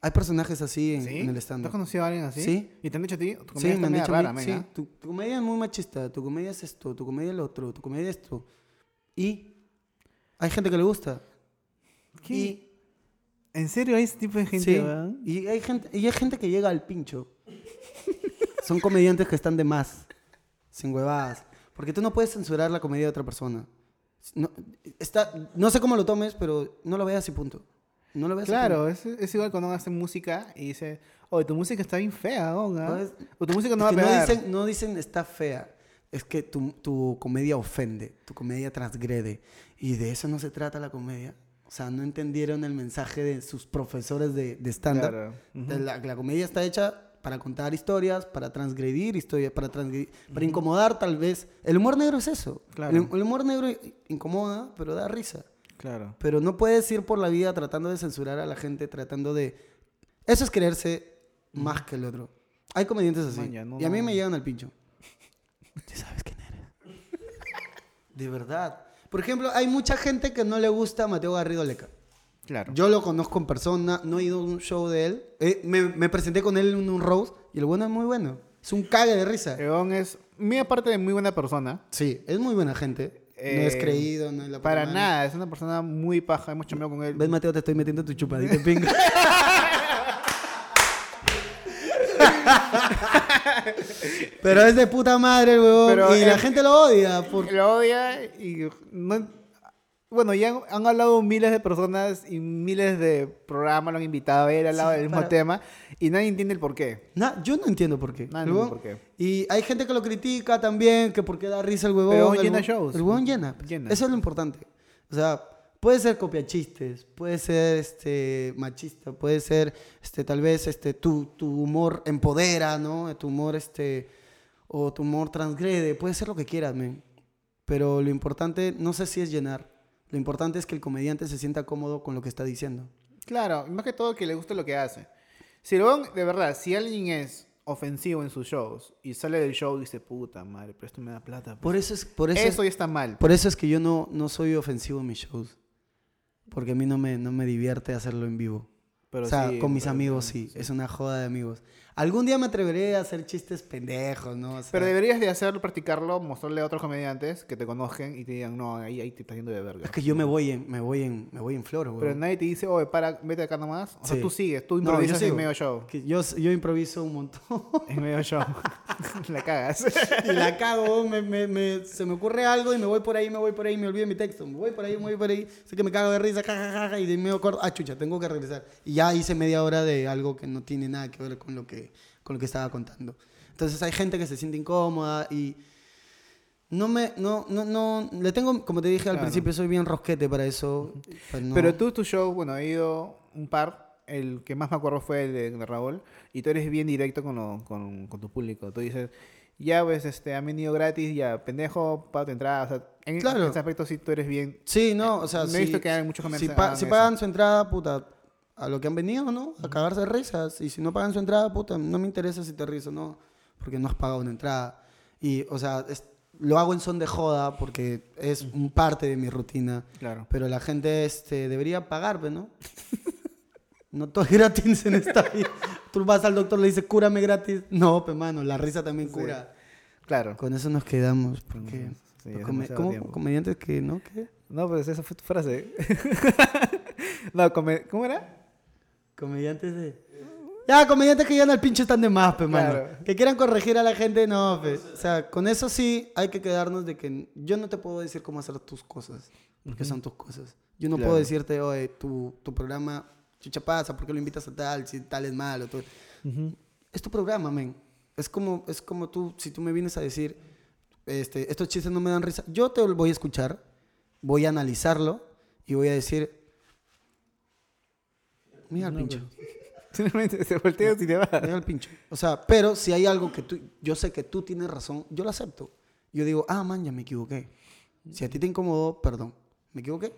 Hay personajes así en, ¿Sí? en el ¿Tú has conocido a alguien así? Sí. ¿Y te han dicho a ti? Tu Sí, me han dicho a mí, rara, sí, tu, tu comedia es muy machista, tu comedia es esto, tu comedia es lo otro, tu comedia es esto. Y hay gente que le gusta. ¿Qué? Y, ¿En serio hay ese tipo de gente, sí, weón? y hay gente y hay gente que llega al pincho. Son comediantes que están de más, sin huevadas. Porque tú no puedes censurar la comedia de otra persona. No, está, no sé cómo lo tomes, pero no lo veas y punto. No lo veas y Claro, es, es igual cuando uno hace música y dice, oye, tu música está bien fea, ¿no? No, es- O tu música no va a que no pegar. dicen, no dicen está fea. Es que tu, tu comedia ofende, tu comedia transgrede. Y de eso no se trata la comedia. O sea, no entendieron el mensaje de sus profesores de, de stand-up. Claro. Ujú. De la, la comedia está hecha para contar historias, para transgredir historias, para, transgredir- para incomodar tal vez. El humor negro es eso. Claro. El, el humor negro incomoda, pero da risa. Claro. Pero no puedes ir por la vida tratando de censurar a la gente, tratando de... Eso es creerse más que el otro. Hay comediantes así. Man, ya, no, y a mí no. me llegan al pincho. <laughs> ¿Tú sabes quién eres? De verdad. Por ejemplo, hay mucha gente que no le gusta a Mateo Garrido Leca. Claro. Yo lo conozco en persona, no he ido a un show de él. Eh, me, me presenté con él en un roast y el bueno es muy bueno. Es un cague de risa. Egon es, aparte de muy buena persona, Sí, es muy buena gente. No es Eh, creído, no es la para madre. nada, es una persona muy paja, hemos chambeado con él. ¿Ves, Mateo? Te estoy metiendo tu chupadita de pinga. <laughs> Pero es de puta madre, huevón. Pero y la el- gente lo odia. Por... Lo odia y no- bueno, ya han, han hablado miles de personas y miles de programas lo han invitado a él al lado Sí, del mismo para- tema y nadie entiende el por qué. Na- yo no entiendo por qué. Nadie entiende por qué. Y hay gente que lo critica también, que por qué da risa el huevón. Pero el llena huevón- shows. El huevón llena. Llena. Eso es lo importante. O sea, puede ser copiachistes, puede ser este machista, puede ser este tal vez este tu, tu humor empodera, ¿no? Tu humor este o tu humor transgrede, puede ser lo que quieras, men. Pero lo importante no sé si es llenar. Lo importante es que el comediante se sienta cómodo con lo que está diciendo. Claro, más que todo que le guste lo que hace. Si huevón, de verdad, si alguien es ofensivo en sus shows y sale del show y dice, puta madre, pero esto me da plata. pues". Por eso es por eso, eso ya está mal. por eso es que yo no, no soy ofensivo en mis shows. Porque a mí no me, no me divierte hacerlo en vivo. Pero o sea, sí, con mis amigos sí, es una joda de amigos. Algún día me atreveré a hacer chistes pendejos, ¿no? O sea, Pero deberías de hacerlo, practicarlo, mostrarle a otros comediantes que te conozcan y te digan, no, ahí, ahí te estás yendo de verga. es que yo me voy en, me voy en, me voy en flor, güey. Pero nadie te dice, oye, para, vete acá nomás. O sea, Sí. tú sigues, tú No, yo improvisas en sigo. medio show. Que yo, yo improviso un montón. En medio show. <laughs> La cagas. <laughs> y la cago, me, me- me- se me ocurre algo y me voy por ahí, me voy por ahí, me olvido mi texto. Me voy por ahí, me voy por ahí. Sé que me cago de risa, jajaja, y de medio acuerdo, ah, chucha, tengo que regresar. Y ya hice media hora de algo que no tiene nada que ver con lo que, con lo que estaba contando. Entonces hay gente que se siente incómoda y no me, no, no, no, le tengo, como te dije al Claro. principio, soy bien rosquete para eso. pues no. Pero tú, tu show, bueno, he ido un par. El que más me acuerdo fue el de, de Raúl. Y tú eres bien directo con, lo- con, con tu público. Tú dices, ya, pues, este, han venido gratis, ya, pendejo, paga tu entrada. O sea, en Claro. ese aspecto sí tú eres bien. Sí, no, o sea, No he si, visto que hay muchos si, comerciantes pa- hagan si pagan su entrada, puta, a lo que han venido, ¿no? A cagarse de risas. Y si no pagan su entrada, puta, no me interesa si te ríes o no, porque no has pagado una entrada. Y, o sea, es- lo hago en son de joda porque es un parte de mi rutina. Claro. Pero la gente este, debería pagar, pues, ¿no? <laughs> No todo es gratis en esta vida. Tú vas al doctor, le dices, cúrame gratis. No, pues, mano, la risa también Sí. cura. Claro. Con eso nos quedamos, porque... Sí, come- tiempo. comediantes que, ¿no? ¿Qué? No, pues esa fue tu frase. <laughs> no, come- ¿cómo era? Comediantes de. Ya, comediantes que llegan al pinche están de más, pe, mano. Claro. Que quieran corregir a la gente, no, pe. O sea, con eso sí hay que quedarnos de que yo no te puedo decir cómo hacer tus cosas, porque son tus cosas. Yo no Claro. puedo decirte, oye, tu, tu programa, chucha pasa, ¿por qué lo invitas a tal? Si tal es malo. tú- Es tu programa, men. Es como, es como tú, si tú me vienes a decir, este, estos chistes no me dan risa, yo te voy a escuchar, voy a analizarlo y voy a decir, mira el pincho. <laughs> Simplemente se voltea y te va. Mira el pincho. O sea, pero si hay algo que tú, yo sé que tú tienes razón, yo lo acepto. yo digo, ah, man, ya me equivoqué. Si a ti te incomodó, perdón, me equivoqué.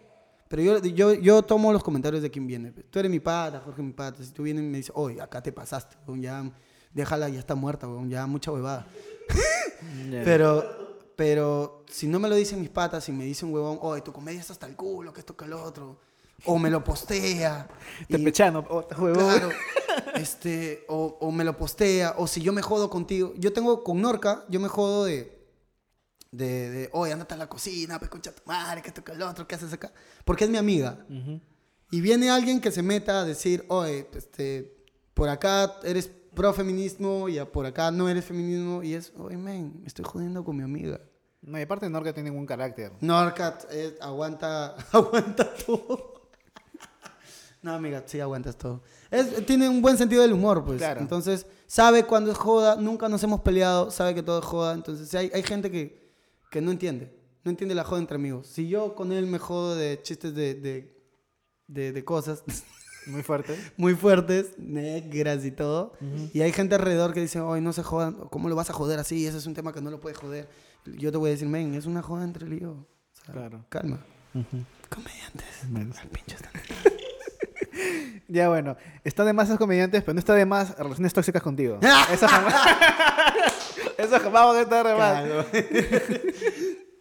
Pero yo, yo, yo tomo los comentarios de quien viene. Tú eres mi pata, Jorge mi pata. Si tú vienes y me dices, oye, acá te pasaste, weón, ya, déjala, ya está muerta, weón, ya mucha huevada. <laughs> Pero, pero si no me lo dicen mis patas, si me dice un huevón, oye, tu comedia está hasta el culo, que esto que el otro, o me lo postea. Te y- pechano, oh, huevón. Claro. <laughs> Este, o, o me lo postea, o si yo me jodo contigo. Yo tengo con Norca, yo me jodo de, de, de oye, andate a la cocina, pe concha tu madre, que que el otro, ¿qué haces acá? Porque es mi amiga. Y viene alguien que se meta a decir, oye, este, por acá eres pro feminismo y por acá no eres feminismo. Y es, oye, men, me estoy jodiendo con mi amiga. No, y aparte Norca tiene buen carácter. Norcat eh, aguanta, <laughs> aguanta todo. No, amiga, sí aguantas todo. Es- tiene un buen sentido del humor, pues. Claro. Entonces, sabe cuando es joda, nunca nos hemos peleado, sabe que todo es joda. Entonces, hay, hay gente que, que no entiende. No entiende la joda entre amigos. Si yo con él me jodo de chistes de, de, de, de cosas <laughs> Muy fuerte. muy fuertes, negras y todo, y hay gente alrededor que dice, oye, no se jodan, ¿cómo lo vas a joder así? Ese es un tema que no lo puedes joder. Yo te voy a decir, men, es una joda entre yo. O sea, Claro. Calma. Comediantes. Menos. Al pincho están. <laughs> <laughs> Ya bueno, está de más esos comediantes, pero no está de más relaciones tóxicas contigo. <laughs> Eso jamás. <laughs> Eso jamás a estar de más. Claro.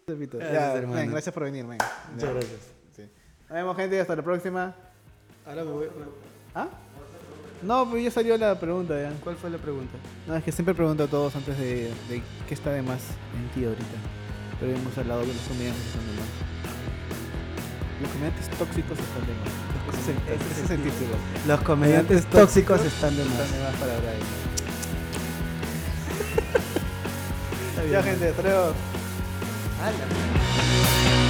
Gracias, Ya, por venir, men. Muchas Ya. gracias. Sí. Nos vemos, gente. Hasta la próxima. Ahora me voy. ¿Ah? No, pues ya salió la pregunta ya. ¿Cuál fue la pregunta? No, es que siempre pregunto a todos antes de, de qué está de más en ti ahorita. Pero hemos hablado de los comediantes están de más. Los comediantes tóxicos están de más. Ese es el, ese es el título. Los comediantes tóxicos tóxicos están de Están más. de más para hablar. <laughs> ya, gente, hasta luego. Ala.